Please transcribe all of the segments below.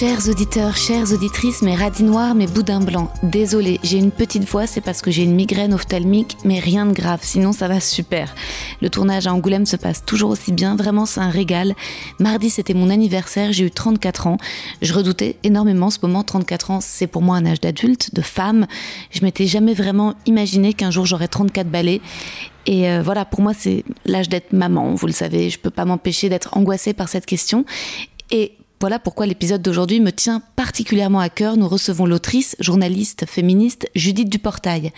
Chers auditeurs, chères auditrices, mes radis noirs, mes boudins blancs, désolé, j'ai une petite voix, c'est parce que j'ai une migraine ophtalmique, mais rien de grave, sinon ça va super. Le tournage à Angoulême se passe toujours aussi bien, vraiment c'est un régal. Mardi c'était mon anniversaire, j'ai eu 34 ans. Je redoutais énormément ce moment, 34 ans c'est pour moi un âge d'adulte, de femme. Je m'étais jamais vraiment imaginé qu'un jour j'aurais 34 balais. Et euh, voilà, pour moi, c'est l'âge d'être maman, vous le savez, je peux pas m'empêcher d'être angoissée par cette question. Et voilà pourquoi l'épisode d'aujourd'hui me tient particulièrement à cœur. Nous recevons l'autrice, journaliste, féministe Judith Duportail.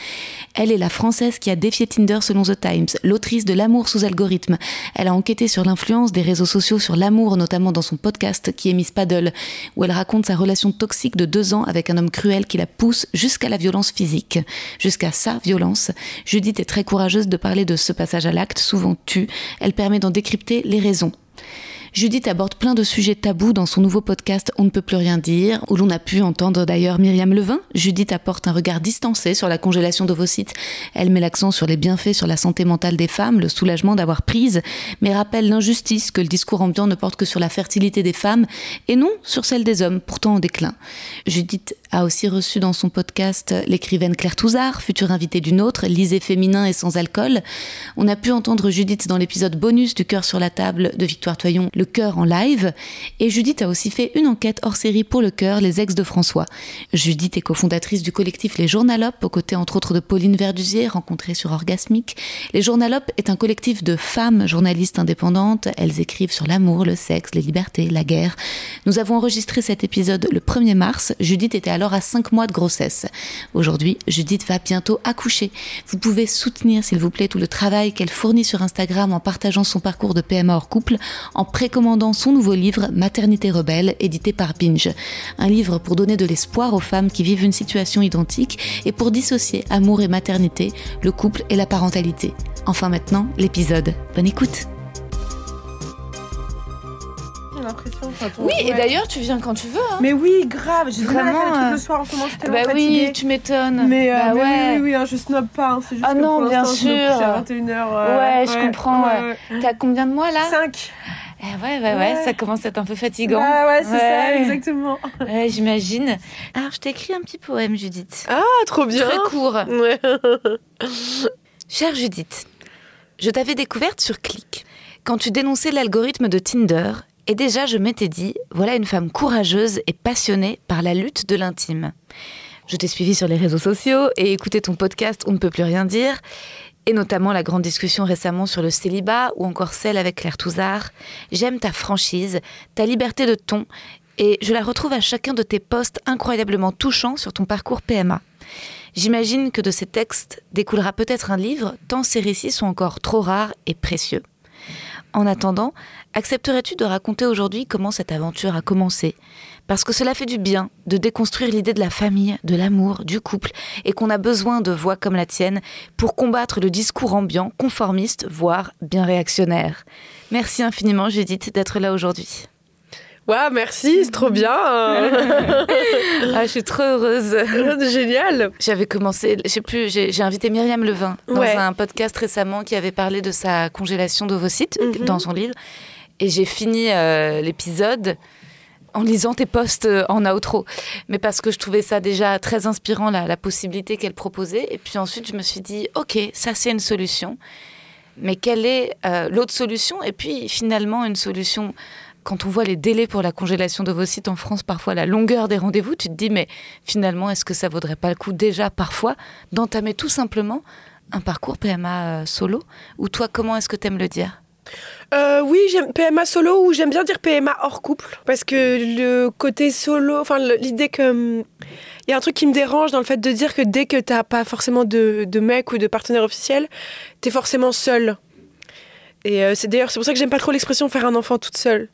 Elle est la française qui a défié Tinder selon The Times, l'autrice de L'amour sous algorithme. Elle a enquêté sur l'influence des réseaux sociaux sur l'amour, notamment dans son podcast qui est Miss Paddle, où elle raconte sa relation toxique de deux ans avec un homme cruel qui la pousse jusqu'à la violence physique, jusqu'à sa violence. Judith est très courageuse de parler de ce passage à l'acte, souvent tu. Elle permet d'en décrypter les raisons. Judith aborde plein de sujets tabous dans son nouveau podcast On ne peut plus rien dire, où l'on a pu entendre d'ailleurs Myriam Levin. Judith apporte un regard distancé sur la congélation d'ovocytes. Elle met l'accent sur les bienfaits sur la santé mentale des femmes, le soulagement d'avoir prise, mais rappelle l'injustice que le discours ambiant ne porte que sur la fertilité des femmes et non sur celle des hommes, pourtant en déclin. Judith a aussi reçu dans son podcast l'écrivaine Claire Touzard, future invitée d'une autre, Lisée féminin et sans alcool. On a pu entendre Judith dans l'épisode bonus du cœur sur la table de Victoire Toyon, cœur en live. Et Judith a aussi fait une enquête hors série pour Le cœur, les ex de François. Judith est cofondatrice du collectif Les Journalopes, aux côtés entre autres de Pauline Verdusier, rencontrée sur Orgasmique. Les Journalopes est un collectif de femmes journalistes indépendantes. Elles écrivent sur l'amour, le sexe, les libertés, la guerre. Nous avons enregistré cet épisode le 1er mars. Judith était alors à 5 mois de grossesse. Aujourd'hui, Judith va bientôt accoucher. Vous pouvez soutenir, s'il vous plaît, tout le travail qu'elle fournit sur Instagram en partageant son parcours de PMA hors couple, en précommandant son nouveau livre Maternité rebelle, édité par Binge. Un livre pour donner de l'espoir aux femmes qui vivent une situation identique et pour dissocier amour et maternité, le couple et la parentalité. Enfin maintenant, l'épisode. Bonne écoute J'ai Oui, et d'ailleurs, tu viens quand tu veux. Hein. Mais oui, grave. J'ai à faire les Vraiment, trucs euh, le soir en ce moment. Je suis tellement bah fatiguée. oui, tu m'étonnes. Mais, euh, bah mais ouais. oui, oui, oui, hein, je snob pas. hein, C'est juste Ah que non, pour bien sûr. à 21h. Ouais, je comprends, ouais. T'as combien de mois là? 5. Eh ouais, ouais, ouais, Ouais. ça commence à être un peu fatigant. Ouais, ouais, c'est ça, exactement. Ouais, j'imagine. Alors, je t'ai écrit un petit poème, Judith. Ah, trop bien. Très court. Ouais. Chère Judith, je t'avais découverte sur Click. Quand tu dénonçais l'algorithme de Tinder, et déjà je m'étais dit, voilà une femme courageuse et passionnée par la lutte de l'intime. Je t'ai suivi sur les réseaux sociaux et écouté ton podcast On ne peut plus rien dire, et notamment la grande discussion récemment sur le célibat ou encore celle avec Claire Touzard. J'aime ta franchise, ta liberté de ton, et je la retrouve à chacun de tes posts incroyablement touchants sur ton parcours PMA. J'imagine que de ces textes découlera peut-être un livre, tant ces récits sont encore trop rares et précieux. En attendant, accepterais-tu de raconter aujourd'hui comment cette aventure a commencé? Parce que cela fait du bien de déconstruire l'idée de la famille, de l'amour, du couple, et qu'on a besoin de voix comme la tienne pour combattre le discours ambiant, conformiste, voire bien réactionnaire. Merci infiniment, Judith, d'être là aujourd'hui. Ouais, merci, c'est trop bien. Ah, je suis trop heureuse. Génial. J'avais commencé, je sais plus, j'ai invité Myriam Levin dans Ouais. un podcast récemment qui avait parlé de sa congélation d'ovocytes Mhm. dans son livre. Et j'ai fini euh, l'épisode en lisant tes posts euh, en outro, mais parce que je trouvais ça déjà très inspirant, la, la possibilité qu'elle proposait. Et puis ensuite, je me suis dit, ok, ça c'est une solution. Mais quelle est euh, l'autre solution? Et puis finalement, une solution, quand on voit les délais pour la congélation d'ovocytes en France, parfois la longueur des rendez-vous, tu te dis, mais finalement, est-ce que ça vaudrait pas le coup déjà parfois d'entamer tout simplement un parcours PMA euh, solo? Ou toi, comment est-ce que tu aimes le dire? Euh, oui, j'aime PMA solo ou j'aime bien dire PMA hors couple. Parce que le côté solo, enfin l'idée que hum, il y a un truc qui me dérange dans le fait de dire que dès que t'as pas forcément de, de mec ou de partenaire officiel, t'es forcément seule. Et euh, c'est d'ailleurs c'est pour ça que j'aime pas trop l'expression faire un enfant toute seule.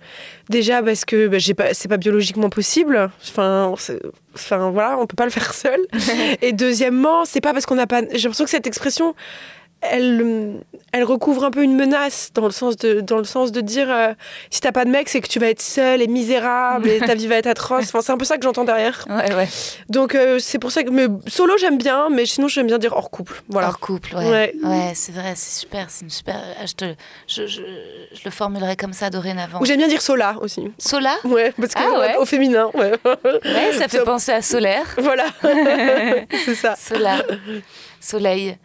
Déjà parce que bah, j'ai pas c'est pas biologiquement possible. Enfin enfin voilà, on peut pas le faire seul. Et deuxièmement, c'est pas parce qu'on n'a pas j'ai l'impression que cette expression elle, elle recouvre un peu une menace dans le sens de, dans le sens de dire euh, si t'as pas de mec, c'est que tu vas être seule et misérable et ta vie va être atroce. Enfin, c'est un peu ça que j'entends derrière. Ouais, ouais. Donc, euh, c'est pour ça que mais solo, j'aime bien, mais sinon, j'aime bien dire hors couple. Voilà. Hors couple, ouais. Ouais. Ouais, c'est vrai, c'est super, c'est une super. ah, Je, te, je, je, je le formulerai comme ça dorénavant. Ou j'aime bien dire sola aussi. Sola? Ouais, parce que Ah ouais. au féminin, ouais. Ouais, ça fait penser à solaire. Voilà, c'est ça. Sola, soleil.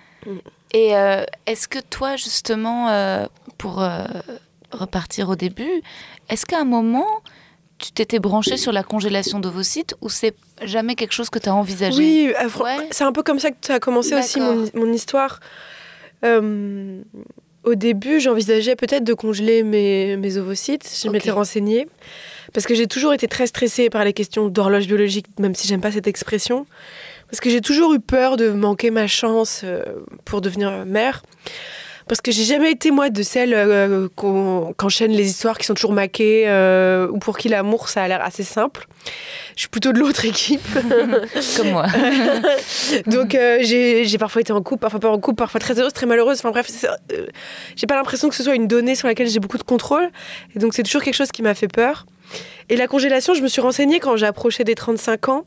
Et euh, est-ce que toi, justement, euh, pour euh, repartir au début, est-ce qu'à un moment, tu t'étais branché sur la congélation d'ovocytes ou c'est jamais quelque chose que tu as envisagé? Oui, Ouais. c'est un peu comme ça que ça a commencé aussi mon, mon histoire. Au début, j'envisageais peut-être de congeler mes, mes ovocytes. Je Ok. m'étais renseignée. Parce que j'ai toujours été très stressée par les questions d'horloge biologique, même si j'aime pas cette expression. Parce que j'ai toujours eu peur de manquer ma chance euh, pour devenir mère. Parce que j'ai jamais été, moi, de celle euh, qu'on- qu'enchaîne les histoires qui sont toujours maquées, euh, ou pour qui l'amour, ça a l'air assez simple. Je suis plutôt de l'autre équipe. Comme moi. Donc euh, j'ai parfois été en couple, parfois pas en couple, parfois très heureuse, très malheureuse. Enfin bref, j'ai pas l'impression que ce soit une donnée sur laquelle j'ai beaucoup de contrôle. Et donc c'est toujours quelque chose qui m'a fait peur. Et la congélation, je me suis renseignée quand j'ai approché des 35 ans.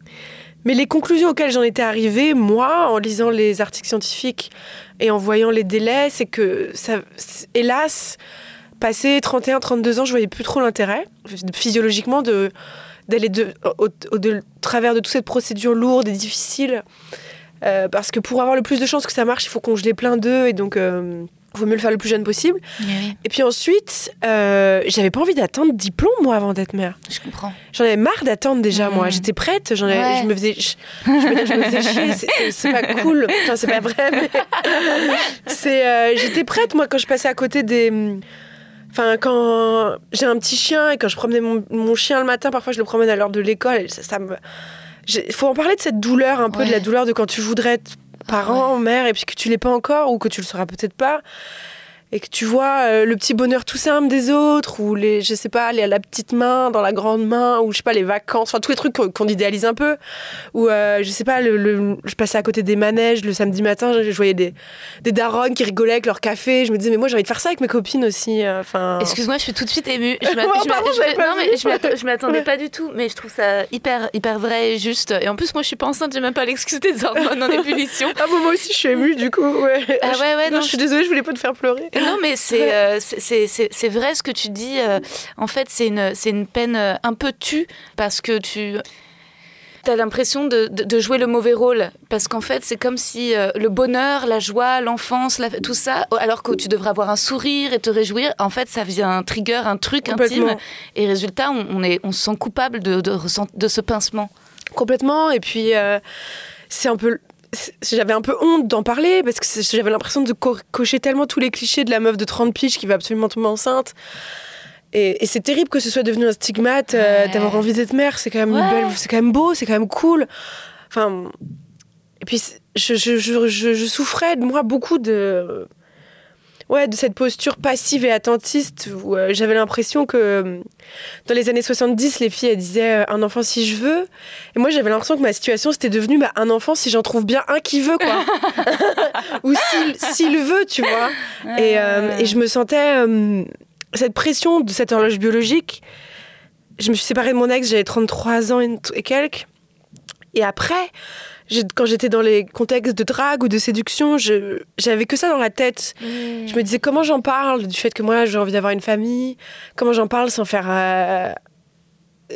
Mais les conclusions auxquelles j'en étais arrivée, moi, en lisant les articles scientifiques et en voyant les délais, c'est que, hélas, passé 31, 32 ans, je voyais plus trop l'intérêt, physiologiquement, d'aller au, travers de toute cette procédure lourde et difficile. Euh, parce que pour avoir le plus de chances que ça marche, il faut congeler plein d'œufs et donc euh, vaut mieux le faire le plus jeune possible. Oui, oui, Et puis ensuite, euh, j'avais pas envie d'attendre diplôme moi avant d'être mère. je comprends. J'en avais marre d'attendre déjà moi. Mhm. J'étais prête, j'en avais- Ouais. je me faisais, je, je me, je me faisais chier. C'est- pas cool. Enfin, c'est pas vrai. Mais c'est, euh, j'étais prête moi quand je passais à côté des. Enfin, quand j'ai un petit chien et quand je promenais mon, mon chien le matin, parfois je le promène à l'heure de l'école. et Ça, ça me. Il faut en parler de cette douleur, un peu de la douleur de quand tu voudrais être parent, mère, et puis que tu l'es pas encore ou que tu le seras peut-être pas. Et que tu vois euh, le petit bonheur tout simple des autres, ou les, je sais pas, les, la petite main dans la grande main, ou je sais pas, les vacances, enfin tous les trucs qu'on idéalise un peu. Ou euh, je sais pas, le, le- je passais à côté des manèges le samedi matin, je, je voyais des, des darons qui rigolaient avec leur café. Je me disais, mais moi j'ai envie de faire ça avec mes copines aussi. euh. Excuse-moi, je suis tout de suite émue. Je m'attendais pas du tout. Mais je trouve ça hyper, hyper vrai et juste. Et en plus, moi, je suis pas enceinte. J'ai même pas l'excuse des hormones en ébullition. Ah bon, moi aussi je suis émue du coup. Ouais. Ah ouais, ouais, non, non, je suis désolée, je voulais pas te faire pleurer. Non, mais c'est euh, c'est- vrai ce que tu dis. euh, en fait, c'est une, une peine euh, un peu tue parce que tu as l'impression de, de- de jouer le mauvais rôle. Parce qu'en fait, c'est comme si euh, le bonheur, la joie, l'enfance, tout ça, alors que tu devrais avoir un sourire et te réjouir, en fait, ça vient un trigger, un truc intime. Et résultat, on, on est, on se sent coupable de, de, de ce pincement. Complètement. Et puis, euh, c'est un peu. J'avais un peu honte d'en parler parce que j'avais l'impression de co- cocher tellement tous les clichés de la meuf de 30 piges qui va absolument tomber enceinte. Et, et c'est terrible que ce soit devenu un stigmate euh, Ouais. d'avoir envie d'être mère. C'est quand même une Ouais. belle, c'est quand même beau, c'est quand même cool. Enfin, et puis je, je souffrais de moi beaucoup de, ouais, de cette posture passive et attentiste où euh, j'avais l'impression que euh, dans les années 70, les filles elles disaient euh, un enfant si je veux. Et moi j'avais l'impression que ma situation c'était devenu bah, un enfant si j'en trouve bien un qui veut quoi. Ou s'il s'il veut, tu vois. Et, et je me sentais cette pression de cette horloge biologique. Je me suis séparée de mon ex, j'avais 33 ans et, quelques. Et après, quand j'étais dans les contextes de drague ou de séduction, j'avais que ça dans la tête. Je me disais comment j'en parle du fait que moi j'ai envie d'avoir une famille, comment j'en parle sans faire euh,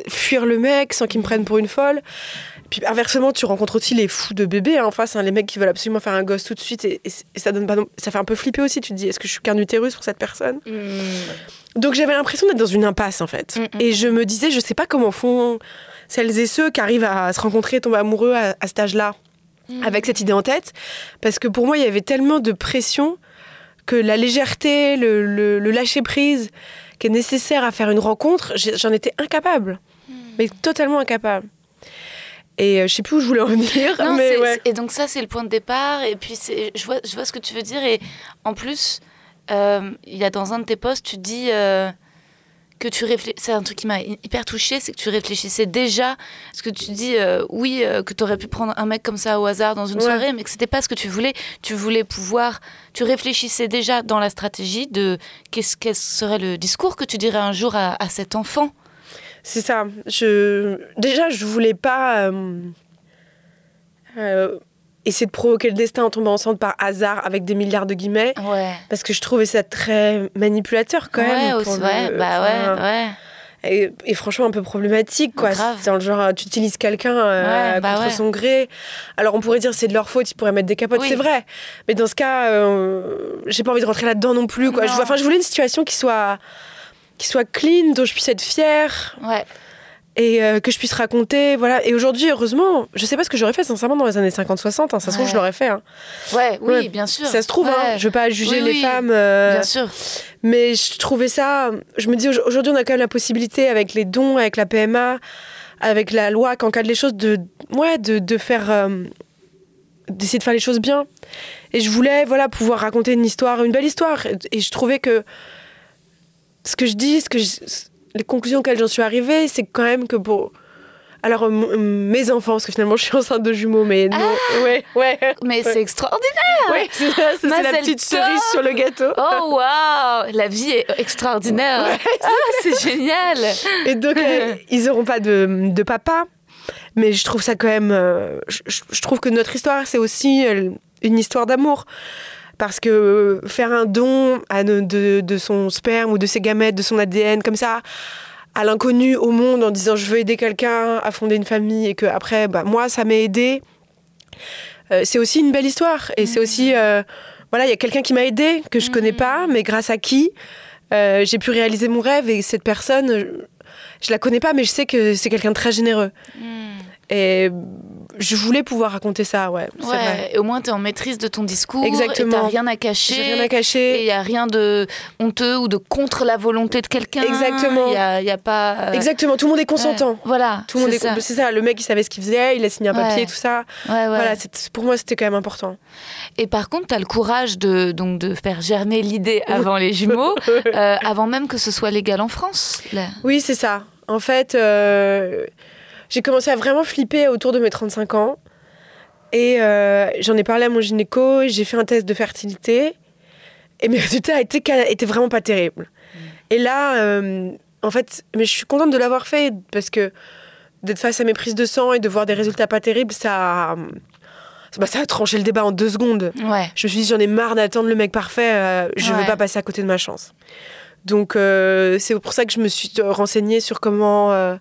fuir le mec sans qu'il me prenne pour une folle? Puis inversement, tu rencontres aussi les fous de bébé hein, en face, hein, les mecs qui veulent absolument faire un gosse tout de suite et, et c- et ça donne pas, ça fait un peu flipper aussi. Tu te dis, est-ce que je suis qu'un utérus pour cette personne? Donc j'avais l'impression d'être dans une impasse en fait. Mm, mm. Et je me disais, je sais pas comment font celles et ceux qui arrivent à se rencontrer, tomber amoureux à, à cet âge-là, avec cette idée en tête, parce que pour moi, il y avait tellement de pression que la légèreté, le, le- le lâcher prise qui est nécessaire à faire une rencontre, j'en étais incapable, mais totalement incapable. Et euh, je sais plus où je voulais en venir, Non, mais ouais. Et donc ça, c'est le point de départ. Et puis, je vois, je vois ce que tu veux dire. Et en plus, euh, il y a dans un de tes posts, tu dis euh, que tu réfléchis... C'est un truc qui m'a hy- hyper touchée, c'est que tu réfléchissais déjà. Parce que tu dis, euh, oui, euh, que tu aurais pu prendre un mec comme ça au hasard dans une Ouais. soirée, mais que c'était pas ce que tu voulais. Tu voulais pouvoir... Tu réfléchissais déjà dans la stratégie de qu'est-ce quel serait le discours que tu dirais un jour à, à cet enfant. C'est ça. Je... Déjà, je voulais pas euh, essayer de provoquer le destin en tombant enceinte par hasard avec des milliards de guillemets, Ouais. parce que je trouvais ça très manipulateur quand ouais, même. aussi, pour le- ouais, bah ouais, ouais. Et, et franchement, un peu problématique, quoi. C'est dans le genre, tu utilises quelqu'un euh, Ouais, bah contre ouais. son gré. Alors, on pourrait dire c'est de leur faute, ils pourraient mettre des capotes, Oui. c'est vrai. Mais dans ce cas, euh, j'ai pas envie de rentrer là-dedans non plus, quoi. Je, enfin, je voulais une situation qui soit, qui soit clean, dont je puisse être fière Ouais. Et euh, que je puisse raconter, voilà. Et aujourd'hui, heureusement, je sais pas ce que j'aurais fait sincèrement dans les années 50-60. hein. Ça se trouve, je l'aurais fait. hein. Ouais, oui, Ouais. bien sûr. Ça se trouve, hein. Ouais. Je veux pas juger Oui, les oui. femmes. euh, Bien sûr. mais je trouvais ça. Je me dis au- aujourd'hui, on a quand même la possibilité avec les dons, avec la PMA, avec la loi qui encadre les choses, de, ouais, de, de faire. euh, d'essayer de faire les choses bien. Et je voulais voilà, pouvoir raconter une histoire, une belle histoire. Et, et je trouvais que ce que je dis, ce que je- les conclusions auxquelles j'en suis arrivée, c'est quand même que pour. Alors, euh, mes enfants, parce que finalement, je suis enceinte de jumeaux, mais non. Ouais, ouais. Mais Ouais. c'est extraordinaire. Ouais, c'est la petite cerise sur le gâteau. Oh waouh, la vie est extraordinaire. ah, c'est génial. Et donc, euh, ils n'auront pas de, de papa. Mais je trouve ça quand même. euh, je, je- je trouve que notre histoire, c'est aussi euh, une histoire d'amour. Parce que euh, faire un don à de, de son sperme ou de ses gamètes, de son ADN, comme ça, à l'inconnu, au monde, en disant je veux aider quelqu'un à fonder une famille et que après, bah, moi, ça m'a aidé, euh, c'est aussi une belle histoire. Et c'est aussi. euh, voilà, il y a quelqu'un qui m'a aidé, que je connais pas, mais grâce à qui euh, j'ai pu réaliser mon rêve. Et cette personne, euh, je la connais pas, mais je sais que c'est quelqu'un de très généreux. Et je voulais pouvoir raconter ça, ouais. vrai. Ouais, et au moins tu es en maîtrise de ton discours. Exactement. Et t'as rien à cacher. J'ai rien à Et cacher. il n'y a rien de honteux ou de contre la volonté de quelqu'un. Exactement. Il n'y a, il y a pas. euh, Exactement, tout le monde est consentant. ouais, Voilà. Tout le monde c'est est c'est ça. Le mec, il savait ce qu'il faisait, il a signé un papier, Ouais. tout ça. Ouais, ouais. Voilà, pour moi, c'était quand même important. Et par contre, tu as le courage de, donc, de faire germer l'idée avant les jumeaux, euh, avant même que ce soit légal en France. là. Oui, c'est ça. En fait, euh, j'ai commencé à vraiment flipper autour de mes 35 ans. Et euh, j'en ai parlé à mon gynéco, j'ai fait un test de fertilité. Et mes résultats étaient, vraiment pas terribles. Et là, euh, en fait, mais je suis contente de l'avoir fait parce que d'être face à mes prises de sang et de voir des résultats pas terribles, ça, bah, ça a tranché le débat en deux secondes. Ouais. Je me suis dit, j'en ai marre d'attendre le mec parfait, euh, je Ouais. veux pas passer à côté de ma chance. Donc, euh, c'est pour ça que je me suis euh, renseignée sur comment.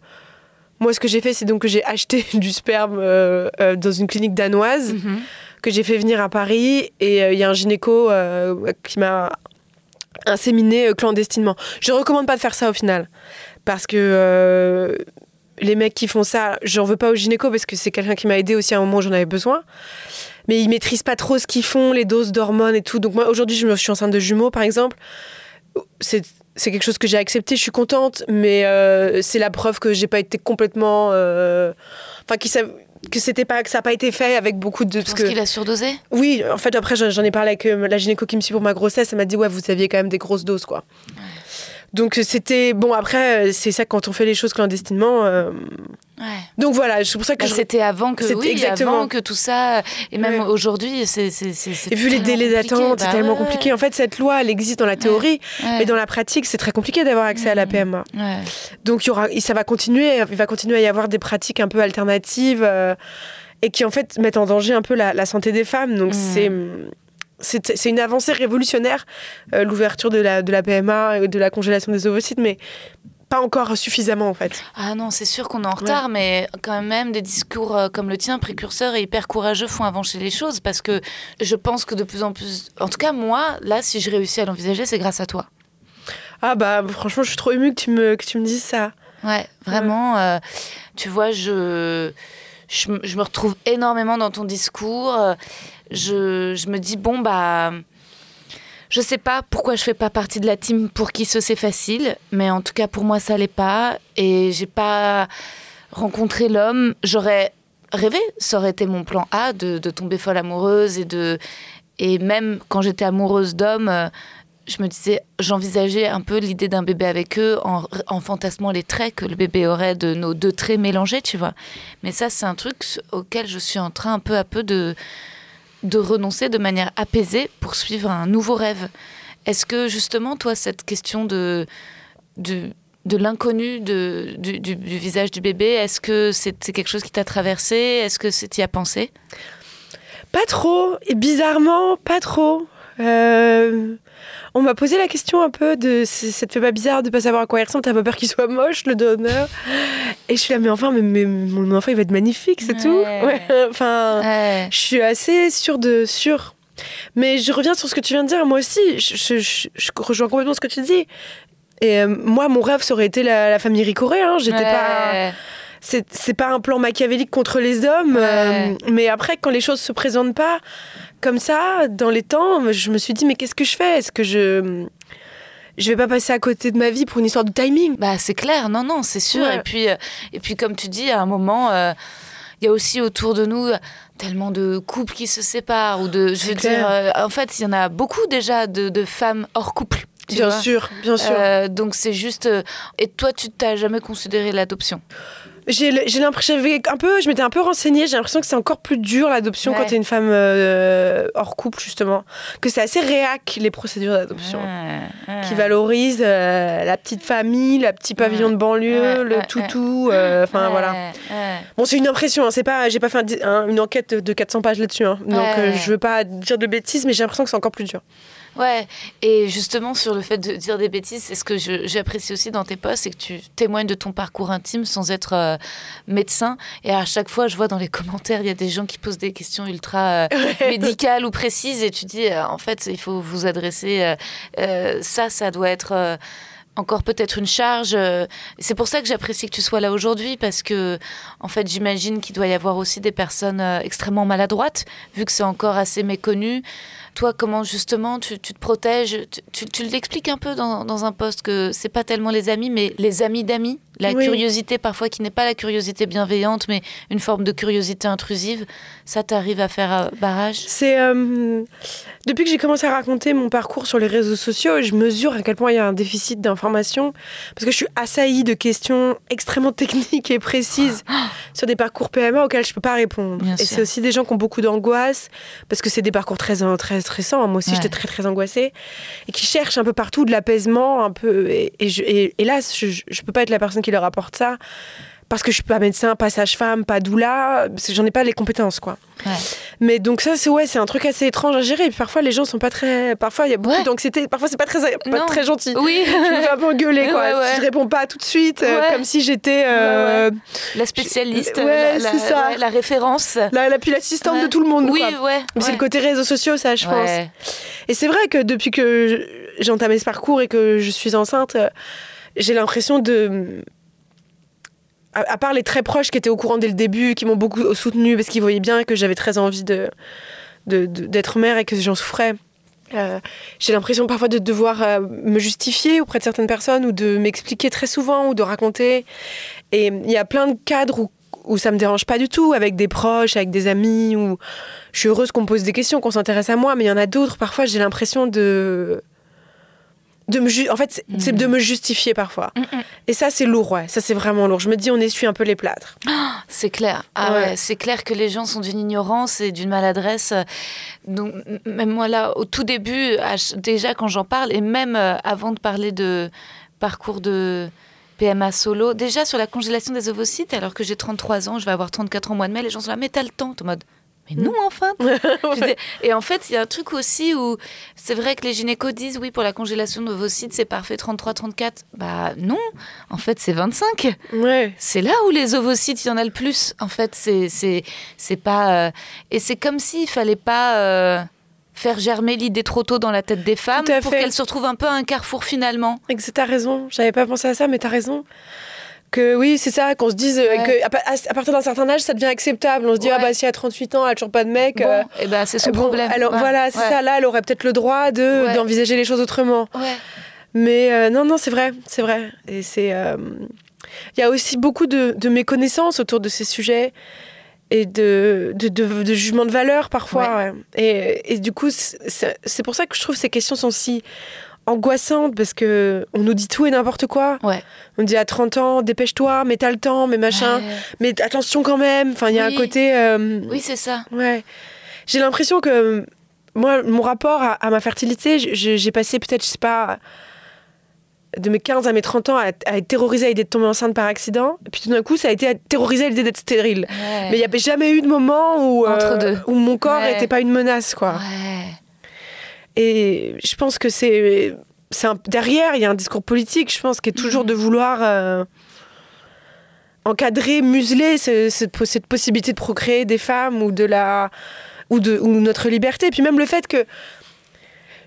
Moi, ce que j'ai fait, c'est donc que j'ai acheté du sperme euh, euh, dans une clinique danoise, Mhm. que j'ai fait venir à Paris, et euh, il y a un gynéco qui m'a inséminé clandestinement. Je recommande pas de faire ça au final, parce que. les mecs qui font ça, j'en veux pas au gynéco parce que c'est quelqu'un qui m'a aidé aussi à un moment où j'en avais besoin. Mais ils maîtrisent pas trop ce qu'ils font, les doses d'hormones et tout. Donc moi aujourd'hui je me suis enceinte de jumeaux par exemple. C'est c'est quelque chose que j'ai accepté, je suis contente, mais euh, c'est la preuve que j'ai pas été complètement, euh, enfin qui savent- que c'était pas que ça n'a pas été fait avec beaucoup de parce qu'il a surdosé? oui en fait après j'en j'en ai parlé avec euh, la gynéco qui me suit pour ma grossesse elle m'a dit ouais vous aviez quand même des grosses doses quoi donc c'était bon après euh, c'est ça quand on fait les choses clandestinement euh, Ouais. donc voilà c'est pour ça que Bah, je C'était avant que, oui, exactement. avant que tout ça, et même Ouais. aujourd'hui, c'est c'est- c'est- c'est Et vu les tellement délais d'attente, c'est Bah tellement ouais, compliqué. En fait, cette loi, elle existe dans la théorie, mais dans la pratique, c'est très compliqué d'avoir accès à la Mhm. PMA. Ouais. Donc, il y aura, ça va continuer, il va continuer à y avoir des pratiques un peu alternatives euh, et qui, en fait, mettent en danger un peu la, la santé des femmes. Donc, Mhm. c'est. C'est une avancée révolutionnaire, euh, l'ouverture de la, de la PMA et de la congélation des ovocytes, mais pas encore suffisamment en fait. Ah non, c'est sûr qu'on est en retard, mais quand même des discours euh, comme le tien, précurseur et hyper courageux, font avancer les choses parce que je pense que de plus en plus, en tout cas moi, là, si je réussis à l'envisager, c'est grâce à toi. Ah bah franchement, je suis trop émue que tu me, que tu me dises ça. Ouais, vraiment, euh, tu vois, je, je, me- retrouve énormément dans ton discours. Je, je me dis, bon, bah, je sais pas pourquoi je fais pas partie de la team pour qui ce c'est facile, mais en tout cas, pour moi, ça l'est pas. Et j'ai pas rencontré l'homme. J'aurais rêvé, ça aurait été mon plan A, de, de tomber folle amoureuse et de. Et même quand j'étais amoureuse d'hommes, euh, je me disais, j'envisageais un peu l'idée d'un bébé avec eux en, fantasmant les traits que le bébé aurait de nos deux traits mélangés, tu vois. Mais ça, c'est un truc auquel je suis en train un peu à peu de, de renoncer de manière apaisée pour suivre un nouveau rêve. Est-ce que justement, toi, cette question de, de, l'inconnu du, du- visage du bébé, est-ce que c'est c'est quelque chose qui t'a traversé? Est-ce que tu y as pensé? Pas trop, et bizarrement, pas trop. Euh, on m'a posé la question un peu de ça te fait pas bizarre de pas savoir à quoi il ressemble, t'as pas peur qu'il soit moche le donneur Et je suis là, mais enfin, mais, mais mon enfant il va être magnifique, c'est tout. Ouais. Enfin, Ouais. je suis assez sûre de sûre. Mais je reviens sur ce que tu viens de dire, moi aussi, je, je- je- je rejoins complètement ce que tu dis. Et euh, moi, mon rêve, ça aurait été la, la famille Ricoré. Hein. J'étais pas. C'est pas un plan machiavélique contre les hommes, Ouais. euh, mais après, quand les choses se présentent pas comme ça, dans les temps, je me suis dit, mais qu'est-ce que je fais? Est-ce que je. Je vais pas passer à côté de ma vie pour une histoire de timing? Bah, c'est clair, non, non, c'est sûr. Ouais. Et, puis, euh, et puis, comme tu dis, à un moment, euh, il y a aussi autour de nous tellement de couples qui se séparent. Ou de, je veux clair. dire, en fait, il y en a beaucoup déjà de, de femmes hors couple. tu Bien vois. sûr, bien sûr. Euh, donc, c'est juste. euh, et toi, tu t'as jamais considéré l'adoption? J'ai le- l'impression, un peu, je m'étais un peu renseignée. J'ai l'impression que c'est encore plus dur l'adoption quand Ouais. t'es une femme euh, hors couple justement, que c'est assez réac les procédures d'adoption. Qui valorisent euh, la petite famille, la petit pavillon de banlieue, Ouais, le toutou, euh, enfin voilà. Bon, c'est une impression, hein, c'est pas, j'ai pas fait un di- un- une enquête de 400 pages là-dessus, hein. donc je veux pas dire de bêtises, mais j'ai l'impression que c'est encore plus dur. Ouais, et justement sur le fait de dire des bêtises, c'est ce que j'apprécie aussi dans tes posts, c'est que tu témoignes de ton parcours intime sans être euh, médecin. Et à chaque fois, je vois dans les commentaires, il y a des gens qui posent des questions ultra euh, médicales ou précises, et tu dis, euh, en fait, il faut vous adresser ça, ça doit être. Encore peut-être une charge. euh, C'est pour ça que j'apprécie que tu sois là aujourd'hui parce que, en fait, j'imagine qu'il doit y avoir aussi des personnes euh, extrêmement maladroites, vu que c'est encore assez méconnu. Toi, comment justement tu, te protèges? Tu, l'expliques un peu dans, dans un post que c'est pas tellement les amis, mais les amis d'amis? La Oui. curiosité, parfois, qui n'est pas la curiosité bienveillante, mais une forme de curiosité intrusive. Ça, t'arrives à faire euh, barrage? C'est euh, depuis que j'ai commencé à raconter mon parcours sur les réseaux sociaux, je mesure à quel point il y a un déficit d'information parce que je suis assaillie de questions extrêmement techniques et précises sur des parcours PMA auxquels je peux pas répondre. Bien et c'est aussi des gens qui ont beaucoup d'angoisse parce que c'est des parcours très très stressants. Moi aussi, Ouais. j'étais très très angoissée et qui cherchent un peu partout de l'apaisement, un peu. Et, et, je- et- hélas, je, je- je peux pas être la personne qui leur apporte ça. Parce que je suis pas médecin, pas sage-femme, pas doula, parce que j'en ai pas les compétences, quoi. Ouais. Mais donc ça, c'est ouais, c'est un truc assez étrange à gérer. Et puis parfois, les gens sont pas très. Parfois, il y a beaucoup Ouais. d'anxiété. Parfois, c'est pas très, pas très gentil. Oui, Je me fais un peu engueuler, quoi. Ouais. Si je réponds pas tout de suite, euh, comme si j'étais euh, la spécialiste, Ouais, la, c'est la- ça. la référence. la, la puis l'assistante de tout le monde. Oui, quoi. ouais. C'est le côté réseaux sociaux, ça, je pense. Et c'est vrai que depuis que j'ai entamé ce parcours et que je suis enceinte, euh, j'ai l'impression de. À, part les très proches qui étaient au courant dès le début, qui m'ont beaucoup soutenue parce qu'ils voyaient bien que j'avais très envie de- d'être mère et que j'en souffrais. euh, j'ai l'impression parfois de devoir euh, me justifier auprès de certaines personnes ou de m'expliquer très souvent ou de raconter. Et il y a plein de cadres où, où ça me dérange pas du tout, avec des proches, avec des amis, où je suis heureuse qu'on me pose des questions, qu'on s'intéresse à moi, mais il y en a d'autres, parfois j'ai l'impression de. De me en fait, c'est de me justifier parfois. Mm, mm. Et ça, c'est lourd, ouais. Ça, c'est vraiment lourd. Je me dis, on essuie un peu les plâtres. C'est clair. Ah ouais. Ouais. c'est clair que les gens sont d'une ignorance et d'une maladresse. Donc, même moi là, au tout début, déjà quand j'en parle, et même euh, avant de parler de parcours de PMA solo, déjà sur la congélation des ovocytes, alors que j'ai 33 ans, je vais avoir 34 ans au mois de mai, les gens sont là, mais t'as le temps, en mode. Mais non, enfin. Et en fait, il y a un truc aussi où c'est vrai que les gynécos disent oui, pour la congélation de ovocytes, c'est parfait 33-34. Bah non, en fait, c'est 25. Ouais. C'est là où les ovocytes, il y en a le plus. En fait, c'est c'est pas. euh, Et c'est comme s'il fallait pas. euh, Faire germer l'idée trop tôt dans la tête des femmes pour qu'elles se retrouvent un peu à un carrefour finalement. Et que T'as raison, j'avais pas pensé à ça, mais t'as raison. Que oui, c'est ça, qu'on se dise euh, Ouais. que à, pa- à- à partir d'un certain âge, ça devient acceptable. On se dit, Ouais. ah bah si à 38 ans, elle a toujours pas de mec. Bon, euh, et ben c'est son bon, problème. Alors Ouais. voilà, c'est ça. Là, elle aurait peut-être le droit de d'envisager les choses autrement. Ouais. Mais euh, non, non, c'est vrai, c'est vrai. Et c'est. euh, Il y a aussi beaucoup de, de méconnaissances autour de ces sujets et de, de, de, de jugement de valeur parfois. Et, et du coup, c'est c'est pour ça que je trouve que ces questions sont si angoissantes parce que on nous dit tout et n'importe quoi. Ouais. On dit à 30 ans, dépêche-toi, mais t'as le temps, mais machin. Ouais. Mais attention quand même. Enfin, il y a un côté. euh, Oui, c'est ça. Ouais. J'ai l'impression que moi, mon rapport à, à ma fertilité, j'ai passé peut-être, je sais pas, de mes 15 à mes 30 ans à, à être terrorisée à l'idée de tomber enceinte par accident. Et puis tout d'un coup, ça a été terrorisée à l'idée d'être stérile. Ouais. Mais il n'y avait jamais eu de moment où, euh, Entre deux. où mon corps n'était pas une menace, quoi. Ouais. Et je pense que c'est. derrière, il y a un discours politique, je pense, qui est toujours Mhm. de vouloir euh, encadrer, museler ce- cette, po- cette possibilité de procréer des femmes ou de la ou de ou notre liberté. Et puis même le fait que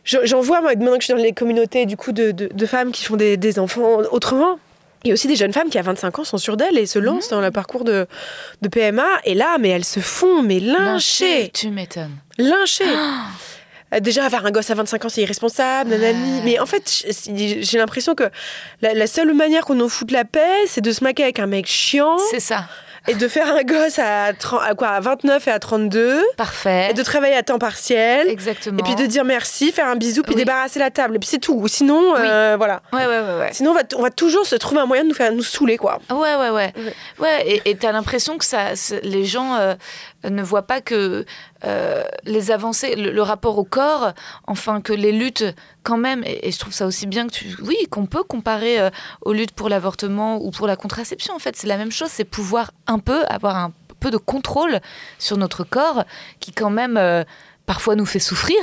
je- j'en vois moi, maintenant que je suis dans les communautés du coup de, de- de femmes qui font des, des enfants autrement. Il y a aussi des jeunes femmes qui à 25 ans sont sûres d'elles et se lancent dans le parcours de, de PMA. Et là, mais elles se font mais lyncher, Tu m'étonnes. lyncher. Euh, Déjà, avoir un gosse à 25 ans, c'est irresponsable, nanani. Mais en fait, j'ai l'impression que la, la seule manière qu'on nous foute la paix, c'est de se maquer avec un mec chiant C'est ça. et de faire un gosse à, 30 à quoi, à 29 et à 32 Parfait. et de travailler à temps partiel. Exactement. Et puis de dire merci, faire un bisou, puis Oui. débarrasser la table. Et puis c'est tout. Ou Sinon, euh, voilà. Ouais, ouais, ouais. Sinon, on va, t- on va toujours se trouver un moyen de nous faire nous saouler, quoi. Ouais, ouais, ouais. Ouais. Ouais, et- t'as l'impression que ça, les gens euh, ne voient pas que euh, les avancées, le, rapport au corps, enfin que les luttes, quand même, et, je trouve ça aussi bien que tu. Oui, qu'on peut comparer euh, aux luttes pour l'avortement ou pour la contraception. En fait, c'est la même chose, c'est pouvoir un peu avoir un peu de contrôle sur notre corps qui, quand même. Parfois nous fait souffrir.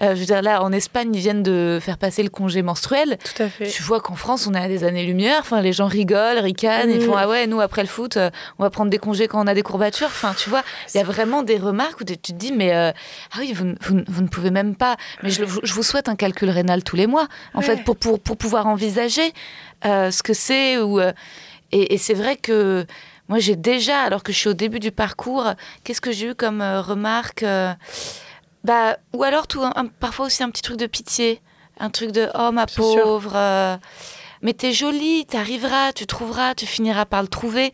Euh, je veux dire, là, en Espagne, ils viennent de faire passer le congé menstruel. Tout à fait. Tu vois qu'en France, on est à des années-lumière. Enfin, les gens rigolent, ricanent, ils Mm. font Ah ouais, nous, après le foot, euh, on va prendre des congés quand on a des courbatures. Enfin, tu vois, il y a vraiment des remarques où tu te dis Mais euh, ah oui, vous, ne- vous ne- vous ne pouvez même pas. Mais je, je vous souhaite un calcul rénal tous les mois, en Ouais. fait, pour, pour, pour pouvoir envisager euh, ce que c'est. Ou, et et c'est vrai que. Moi, j'ai déjà, alors que je suis au début du parcours, qu'est-ce que j'ai eu comme remarque bah, Ou alors, tout, un- parfois aussi un petit truc de pitié. Un truc de Oh, ma pauvre. euh, mais t'es jolie, t'arriveras, tu trouveras, tu finiras par le trouver.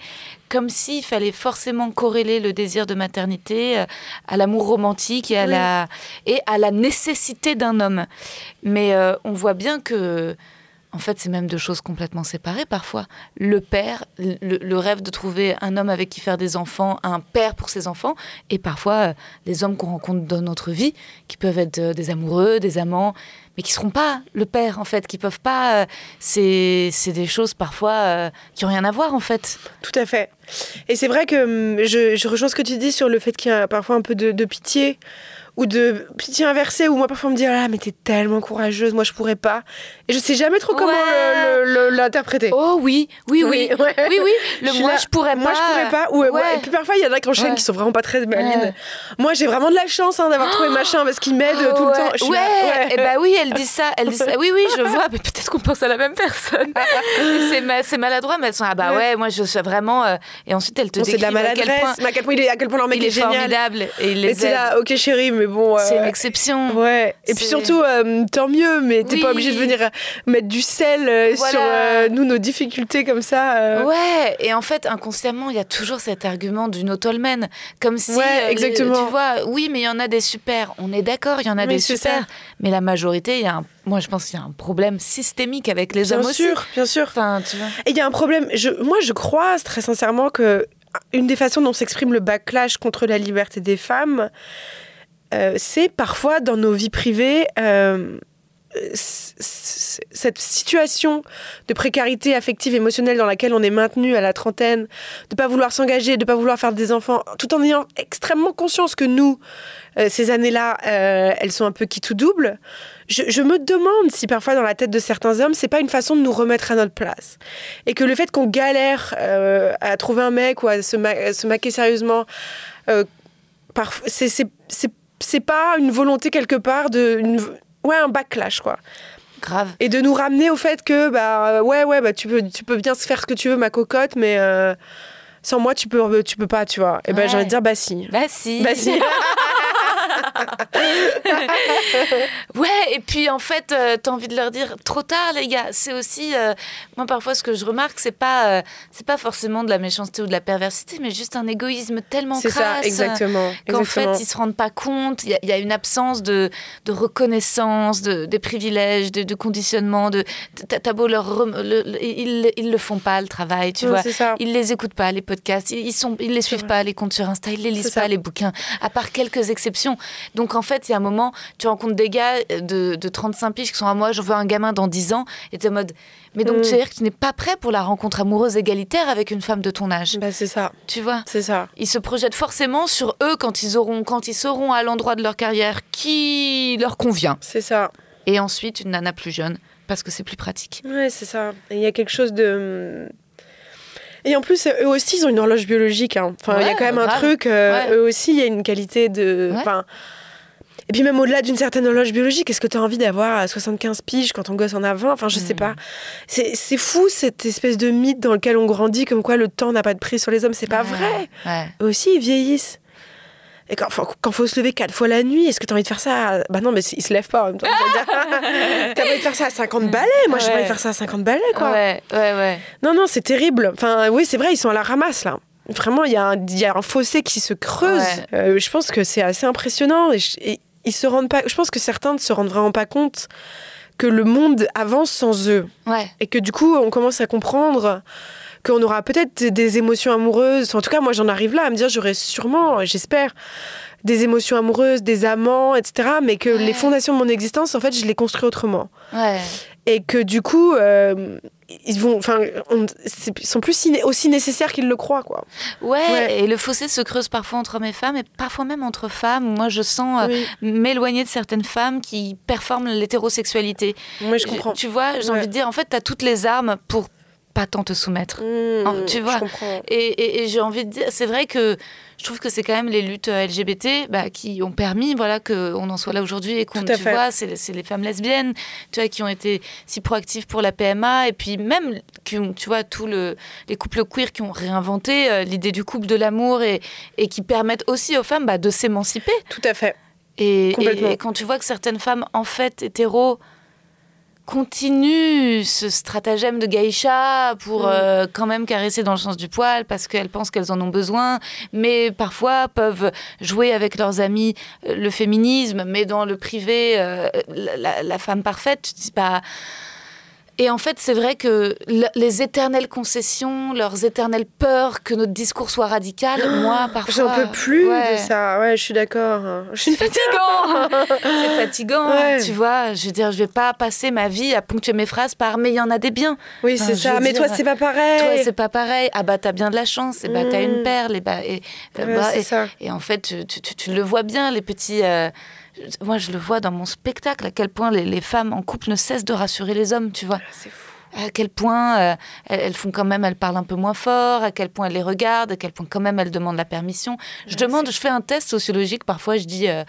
Comme s'il fallait forcément corréler le désir de maternité euh, à l'amour romantique et à, Oui. la, et à la nécessité d'un homme. Mais euh, on voit bien que, en fait, c'est même deux choses complètement séparées parfois. Le père, le, rêve de trouver un homme avec qui faire des enfants, un père pour ses enfants, et parfois euh, les hommes qu'on rencontre dans notre vie, qui peuvent être euh, des amoureux, des amants, mais qui seront pas le père en fait, qui peuvent pas. euh, c'est des choses parfois euh, qui ont rien à voir en fait. Tout à fait. Et c'est vrai que hum, je, rejoins ce que tu dis sur le fait qu'il y a parfois un peu de pitié ou de pitié inversée où moi parfois on me dit ah mais t'es tellement courageuse moi je pourrais pas et je sais jamais trop comment Ouais. l'interpréter Oh oui, oui, oui, oui, ouais. oui, Le Je moi là, je pourrais moi pas. je pourrais pas ouais, ouais. Et puis parfois il y en a qui enchaînent qui sont vraiment pas très malines moi j'ai vraiment de la chance hein, d'avoir trouvé machin parce qu'il m'aide tout le temps Je ouais, là, et bah oui, elle dit ça, elle dit ça. Oui, oui, je vois, mais peut-être qu'on pense à la même personne. C'est ma- maladroit, mais elles sont ah bah Ouais. moi je suis vraiment. euh, Et ensuite elle te Non, c'est de la décrit à quel point maladresse à quel point il est à quel point leur mec il est, génial formidable et il les aide. là ok chérie mais bon C'est euh, une exception. Ouais, et puis surtout, euh, tant mieux, mais t'es Oui. pas obligé de venir euh, mettre du sel euh, Voilà. sur euh, nous, nos difficultés comme ça. euh. Ouais, et en fait, inconsciemment, il y a toujours cet argument du no tolmen. Comme si. Ouais, euh, exactement. tu vois, oui, mais il y en a des super. On est d'accord, il y en a des super. ça. Mais la majorité, il y a un. Moi, je pense qu'il y a un problème systémique avec les Bien hommes aussi. sûr, bien sûr. Enfin, tu vois. Et il y a un problème, je, moi je crois très sincèrement que une des façons dont s'exprime le backlash contre la liberté des femmes, euh, c'est parfois dans nos vies privées. euh, cette situation de précarité affective émotionnelle dans laquelle on est maintenu à la trentaine, de pas vouloir s'engager, de pas vouloir faire des enfants, tout en ayant extrêmement conscience que nous, euh, ces années-là, elles sont un peu qui tout double. Je, me demande si parfois dans la tête de certains hommes, c'est pas une façon de nous remettre à notre place, et que le fait qu'on galère à trouver un mec ou à se, se maquer sérieusement, c'est pas une volonté quelque part de une, ouais un backlash quoi. Grave. Et de nous ramener au fait que bah ouais ouais bah tu peux tu peux bien faire ce que tu veux ma cocotte mais sans moi tu peux tu peux pas tu vois. Et ben j'ai envie de dire bah si. Bah si. Bah si. ouais, et puis en fait, euh, tu as envie de leur dire trop tard, les gars. C'est aussi, euh, moi parfois, ce que je remarque, c'est pas, euh, c'est pas forcément de la méchanceté ou de la perversité, mais juste un égoïsme tellement crasse. C'est ça, exactement. Qu'en fait, ils se rendent pas compte. Il y, a une absence de, de reconnaissance, de, des privilèges, de, de conditionnement. De, t'as beau leur. ils, ils le font pas, le travail, tu vois. Ça. Ils les écoutent pas, les podcasts. Ils, sont, ils les suivent pas, les comptes sur Insta. Ils les lisent pas, les bouquins. À part quelques exceptions. Donc en fait, il y a un moment, tu rencontres des gars de, de 35 piges qui sont à moi, je veux un gamin dans 10 ans, et tu es en mode. Mais donc, tu veux dire que tu n'es pas prêt pour la rencontre amoureuse égalitaire avec une femme de ton âge? Bah, c'est ça. Tu vois? C'est ça. Ils se projettent forcément sur eux quand ils, auront, quand ils seront à l'endroit de leur carrière qui leur convient. C'est ça. Et ensuite, une nana plus jeune, parce que c'est plus pratique. Ouais, c'est ça. Il y a quelque chose de et en plus, eux aussi, ils ont une horloge biologique. Hein. Enfin, il y a quand même un truc. Euh, eux aussi, il y a une qualité de. Enfin. Et puis même au-delà d'une certaine horloge biologique, est-ce que tu as envie d'avoir à 75 piges quand ton gosse en a 20 Enfin, je sais hmm. pas. C'est fou cette espèce de mythe dans lequel on grandit, comme quoi le temps n'a pas de prix sur les hommes. C'est pas vrai. Eux aussi, ils vieillissent. Et quand, quand faut se lever quatre fois la nuit, est-ce que tu as envie de faire ça? Bah non, mais ils se lèvent pas en même temps. t'as envie de faire ça à 50 balais? Moi, j'ai envie de faire ça à 50 balais, quoi. Ouais, ouais, ouais. Non, non, c'est terrible. Enfin, oui, c'est vrai, ils sont à la ramasse, là. Vraiment, il y, a un, y a un fossé qui se creuse. Euh, je pense que c'est assez impressionnant. Et, ils se rendent pas. Je pense que certains ne se rendent vraiment pas compte que le monde avance sans eux. Ouais. Et que du coup, on commence à comprendre qu'on aura peut-être des émotions amoureuses. En tout cas, moi, j'en arrive là à me dire, j'aurai sûrement, j'espère, des émotions amoureuses, des amants, etc. Mais que les fondations de mon existence, en fait, je les construis autrement. Ouais. Et que du coup, euh, ils vont, enfin, sont plus aussi nécessaires qu'ils le croient, quoi. Ouais, Et le fossé se creuse parfois entre hommes et femmes, et parfois même entre femmes. Moi, je sens euh, m'éloigner de certaines femmes qui performent l'hétérosexualité. Moi, je comprends. Tu vois, j'ai envie de dire, en fait, tu as toutes les armes pour pas tant te soumettre. Mmh, tu vois Et, et, j'ai envie de dire, c'est vrai que je trouve que c'est quand même les luttes euh, LGBT bah, qui ont permis voilà, qu'on en soit là aujourd'hui et qu'on, tu vois, c'est, les femmes lesbiennes tu vois, qui ont été si proactives pour la PMA et puis même, qui ont, tu vois, tous le, les couples queer qui ont réinventé euh, l'idée du couple de l'amour et, et qui permettent aussi aux femmes bah, de s'émanciper. Tout à fait. Et, et, quand tu vois que certaines femmes, en fait, hétéros, continue ce stratagème de geisha pour mm. euh, quand même caresser dans le sens du poil parce qu'elles pensent qu'elles en ont besoin, mais parfois peuvent jouer avec leurs amis euh, le féminisme, mais dans le privé, euh, la, femme parfaite, tu dis pas. Et en fait, c'est vrai que les éternelles concessions, leurs éternelles peurs que notre discours soit radical, moi, parfois... J'en peux plus de ça, ouais, je suis d'accord. C'est fatigant C'est fatigant, tu vois. Je veux dire, je vais pas passer ma vie à ponctuer mes phrases par « mais il y en a des biens ». Oui, c'est ça, mais toi, c'est pas pareil. Toi, c'est pas pareil. Ah bah, t'as bien de la chance, et bah, t'as une mm. perle, et bah... Et, euh, bah, et, ça. et en fait, tu, tu, tu, le vois bien, les petits... Euh, moi, je le vois dans mon spectacle, à quel point les, femmes en couple ne cessent de rassurer les hommes, tu vois. Ah, c'est fou. À quel point euh, elles, font quand même, elles parlent un peu moins fort, à quel point elles les regardent, à quel point quand même elles demandent la permission. Je demande, je fais un test sociologique, parfois je dis, euh,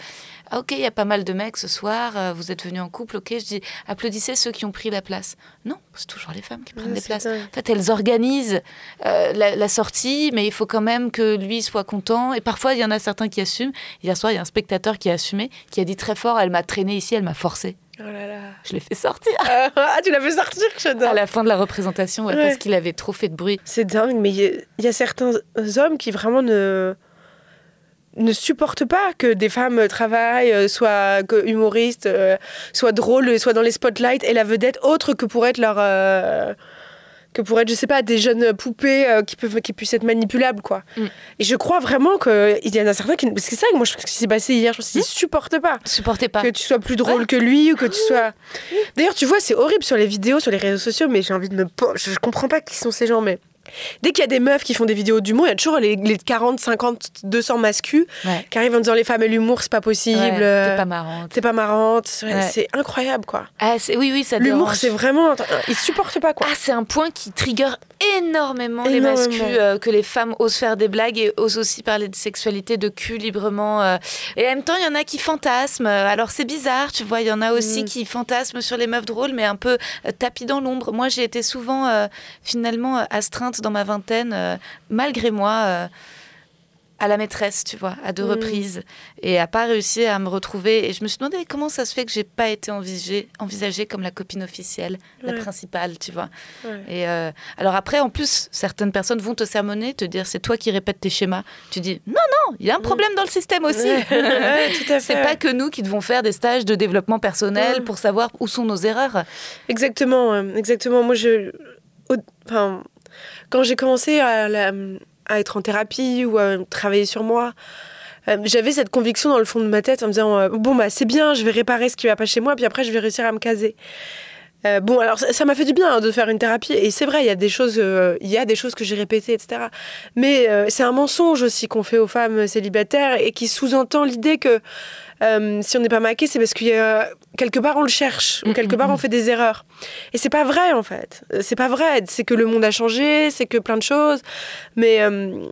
ah, ok, il y a pas mal de mecs ce soir, euh, vous êtes venus en couple, ok, je dis applaudissez ceux qui ont pris la place. Non, c'est toujours les femmes qui prennent des places. En fait, elles organisent euh, la, sortie, mais il faut quand même que lui soit content. Et parfois, il y en a certains qui assument. Hier soir, il y a un spectateur qui a assumé, qui a dit très fort, elle m'a traîné ici, elle m'a forcé. Oh là là. Je l'ai fait sortir. ah, tu l'as fait sortir, j'adore. À la fin de la représentation, parce qu'il avait trop fait de bruit. C'est dingue, mais il y, a certains hommes qui vraiment ne ne supportent pas que des femmes travaillent, euh, soient humoristes, euh, soient drôles, soient dans les spotlights et la vedette autre que pour être leur. Euh, que pour être, je sais pas, des jeunes poupées euh, qui peuvent, qui puissent être manipulables, quoi. Mm. Et je crois vraiment qu'il y en a certains qui, parce que c'est ça que moi je pense que s'est passé hier, je pense qu'ils supportent pas. Supportez pas. Que tu sois plus drôle que lui ou que tu sois. D'ailleurs, tu vois, c'est horrible sur les vidéos, sur les réseaux sociaux, mais j'ai envie de me. Je je comprends pas qui sont ces gens, mais. Dès qu'il y a des meufs qui font des vidéos d'humour, il y a toujours les, les 40, 50, 200 mascus Ouais. qui arrivent en disant les femmes et l'humour, c'est pas possible. Ouais, euh, T'es pas marrante. T'es pas marrante. Ouais. C'est incroyable, quoi. Ah, oui, oui, ça L'humour, c'est vraiment. Ils supportent pas, quoi. Ah, c'est un point qui trigger énormément, les mascus, euh, que les femmes osent faire des blagues et osent aussi parler de sexualité, de cul librement. euh. Et en même temps, il y en a qui fantasment. Alors c'est bizarre, tu vois, il y en a aussi Mm. qui fantasment sur les meufs drôles, mais un peu euh, tapis dans l'ombre. Moi, j'ai été souvent euh, finalement euh, dans ma vingtaine, euh, malgré moi. euh, à la maîtresse, tu vois, à deux Mm. reprises, et à pas réussi à me retrouver. Et je me suis demandé comment ça se fait que j'ai pas été envisagée, envisagée comme la copine officielle, la principale, tu vois. Ouais. Et euh, alors après, en plus, certaines personnes vont te sermonner, te dire c'est toi qui répètes tes schémas. Tu dis non, non, il y a un problème dans le système aussi. Ouais, c'est pas que nous qui devons faire des stages de développement personnel Ouais. pour savoir où sont nos erreurs. Exactement, exactement. Moi, je, enfin, quand j'ai commencé à, être en thérapie ou à travailler sur moi, euh, j'avais cette conviction dans le fond de ma tête en me disant euh, bon bah c'est bien, je vais réparer ce qui va pas chez moi, puis après je vais réussir à me caser. Euh, bon, alors ça m'a fait du bien hein, de faire une thérapie, et c'est vrai, il y a des choses, il y a des choses que j'ai répétées, etc. Mais c'est un mensonge aussi qu'on fait aux femmes célibataires et qui sous-entend l'idée que euh, si on n'est pas maqué, c'est parce qu'il y a quelque part on le cherche, ou Mm, quelque part on fait des erreurs. Et c'est pas vrai en fait. C'est pas vrai. C'est que le monde a changé, c'est que plein de choses. Mais euh,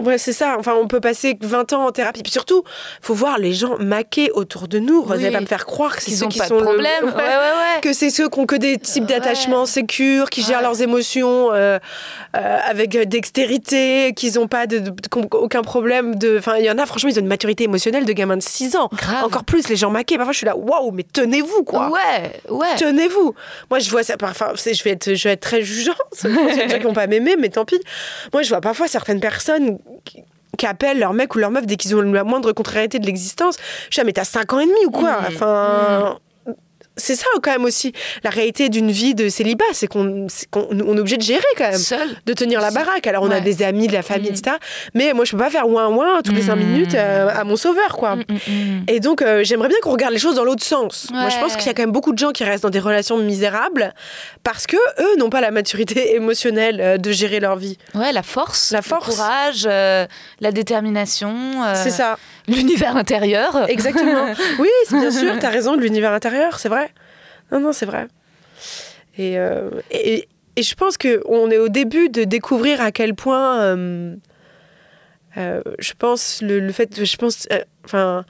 ouais, c'est ça. Enfin, on peut passer 20 ans en thérapie. Puis surtout, faut voir les gens maqués autour de nous. Vous Oui. allez pas me faire croire que c'est ceux qui pas sont de le- problème. Ouais. Ouais, ouais, ouais. Que c'est ceux qui ont que des types d'attachements sécures, qui gèrent leurs émotions euh, euh, avec euh, dextérité, qu'ils n'ont pas de, de- aucun problème de. Enfin, il y en a, franchement, ils ont une maturité émotionnelle de gamins de 6 ans. Grave. Encore plus les gens maqués. Parfois, je suis là, waouh, mais tenez-vous, quoi. Ouais, ouais. Tenez-vous. Moi, je vois ça. Parfois, je vais être, je vais être très jugeante. Il y a des gens qui vont pas m'aimer, mais tant pis. Moi, je vois parfois certaines personnes qui, appellent leur mec ou leur meuf dès qu'ils ont la moindre contrariété de l'existence. Je suis mais t'as 5 ans et demi ou quoi? Mm. Enfin. C'est ça quand même aussi la réalité d'une vie de célibat, c'est qu'on est obligé de gérer quand même, Seul. de tenir la baraque. Alors on a des amis, de la famille, Mm. etc. Mais moi je peux pas faire ouin ouin toutes les 5 Mm. minutes euh, à mon sauveur quoi. Mm. Et donc, euh, j'aimerais bien qu'on regarde les choses dans l'autre sens. Moi, je pense qu'il y a quand même beaucoup de gens qui restent dans des relations misérables parce que eux n'ont pas la maturité émotionnelle euh, de gérer leur vie. Ouais, la force, La force. le courage, euh, la détermination, C'est ça, l'univers intérieur. exactement. oui, bien sûr, t'as raison de l'univers intérieur, c'est vrai. Non, non, c'est vrai. Et, euh, et, et je pense qu'on est au début de découvrir à quel point, euh, euh, je pense, le, le fait, je pense, enfin,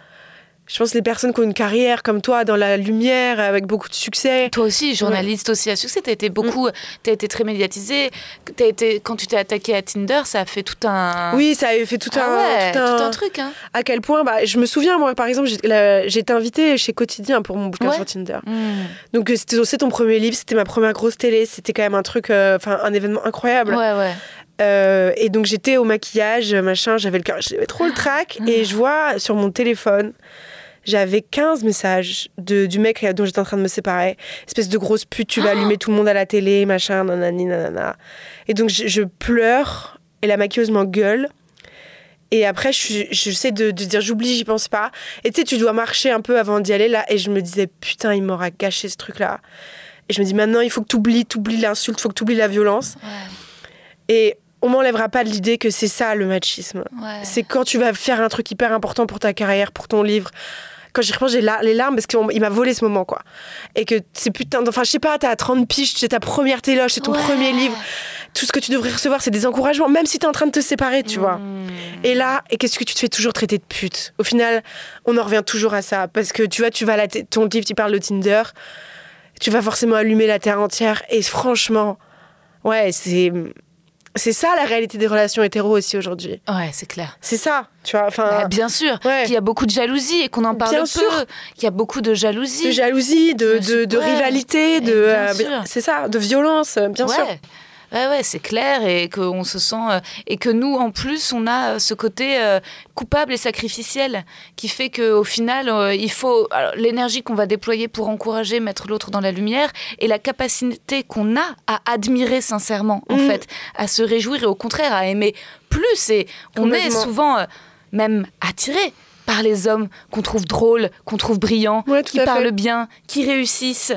je pense les personnes qui ont une carrière comme toi dans la lumière avec beaucoup de succès. Toi aussi, journaliste aussi à succès, t'as été beaucoup, Mm. t'as été très médiatisé. T'as été, quand tu t'es attaqué à Tinder, ça a fait tout un. Oui, ça avait fait tout un, Ah ouais, tout un, truc. Hein. À quel point, bah, je me souviens, moi, par exemple, j'ai été invitée chez Quotidien pour mon bouquin Ouais. sur Tinder. Mm. Donc, euh, c'était aussi ton premier livre, c'était ma première grosse télé, c'était quand même un truc, euh, enfin, un événement incroyable. Ouais, ouais. Euh, et donc, j'étais au maquillage, machin, j'avais le cœur, j'avais trop le trac, Ah. et je vois sur mon téléphone, j'avais 15 messages de, du mec dont j'étais en train de me séparer. Espèce de grosse pute, tu vas Ah. allumer tout le monde à la télé, machin, nanani, nanana. Et donc, je, je pleure, et la maquilleuse m'engueule. Et après, je, je sais de, de dire j'oublie, j'y pense pas. Et tu sais, tu dois marcher un peu avant d'y aller là. Et je me disais, putain, il m'aura gâché ce truc-là. Et je me dis, maintenant, il faut que tu oublies, tu oublies l'insulte, il faut que tu oublies la violence. Ouais, Et on m'enlèvera pas de l'idée que c'est ça le machisme. ouais. C'est quand tu vas faire un truc hyper important pour ta carrière, pour ton livre. Quand j'y repense, j'ai la- les larmes parce qu'il m'a volé ce moment, quoi. Et que c'est putain. Enfin, je sais pas, t'as 30 piges, c'est ta première téloge, c'est ton Ouais. premier livre. Tout ce que tu devrais recevoir, c'est des encouragements, même si t'es en train de te séparer, tu vois. Mm. Et là, et qu'est-ce que tu te fais toujours traiter de pute? Au final, on en revient toujours à ça. Parce que tu vois, tu vas à ton livre, tu parles de Tinder, tu vas forcément allumer la terre entière. Et franchement, ouais, c'est. C'est ça la réalité des relations hétéro aussi aujourd'hui. Ouais, c'est clair. C'est ça, tu vois. Enfin, Bah, bien sûr, ouais. qu'il y a beaucoup de jalousie et qu'on en parle Bien peu. sûr. Il y a beaucoup de jalousie. de jalousie, de, de, de rivalité, Et de euh, c'est ça, de violence, euh, bien ouais. sûr. Ouais, ouais, c'est clair et qu'on se sent. euh, et que nous, en plus, on a euh, ce côté euh, coupable et sacrificiel qui fait qu'au final, euh, il faut. L'énergie qu'on va déployer pour encourager, mettre l'autre dans la lumière et la capacité qu'on a à admirer sincèrement, en Mhm. fait, à se réjouir et au contraire à aimer plus. Et on est souvent même attiré par les hommes qu'on trouve drôles, qu'on trouve brillants, Ouais, qui fait. parlent bien, qui réussissent.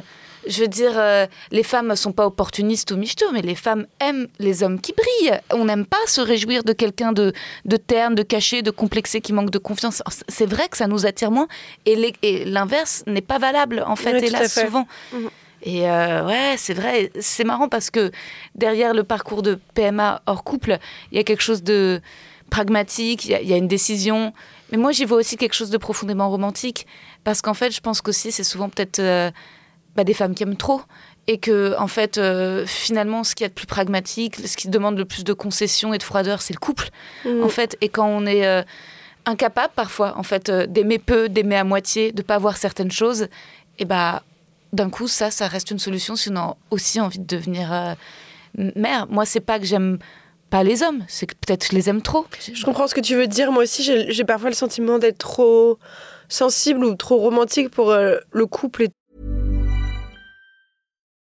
Je veux dire, euh, les femmes ne sont pas opportunistes ou michto, mais les femmes aiment les hommes qui brillent. On n'aime pas se réjouir de quelqu'un de, de terne, de caché, de complexé, qui manque de confiance. C'est vrai que ça nous attire moins. Et l'inverse n'est pas valable, en fait, à hélas, fait. souvent. Mhm. Et euh, ouais, c'est vrai. C'est marrant parce que derrière le parcours de PMA hors couple, il y a quelque chose de pragmatique, il y a- il y, a une décision. Mais moi, j'y vois aussi quelque chose de profondément romantique. Parce qu'en fait, je pense qu'aussi, c'est souvent peut-être euh, bah, des femmes qui aiment trop. Et que, en fait, euh, finalement, ce qu'il y a de plus pragmatique, ce qui demande le plus de concessions et de froideur, c'est le couple, Mm. en fait. Et quand on est euh, incapable, parfois, en fait, euh, d'aimer peu, d'aimer à moitié, de pas voir certaines choses, et bah, d'un coup, ça, ça reste une solution si on a aussi envie de devenir mère. Moi, c'est pas que j'aime pas les hommes, c'est que peut-être je les aime trop. Je comprends ce que tu veux dire. Moi aussi, j'ai j'ai parfois le sentiment d'être trop sensible ou trop romantique pour le couple. Et...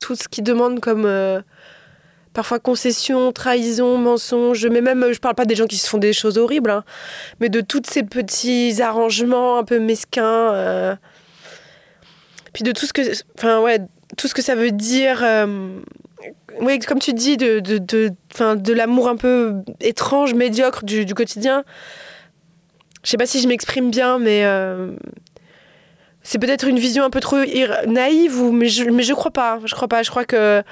Tout ce qui demande comme euh, parfois concession, trahison, mensonge, mais même euh, je parle pas des gens qui se font des choses horribles, hein, mais de tous ces petits arrangements un peu mesquins, euh, puis de tout ce que, enfin ouais, tout ce que ça veut dire. oui, comme tu dis, de, l'amour un peu étrange, médiocre du, quotidien. Je sais pas si je m'exprime bien, mais c'est peut-être une vision un peu trop naïve, ou, mais, je, mais je crois pas. Je crois pas. Je crois que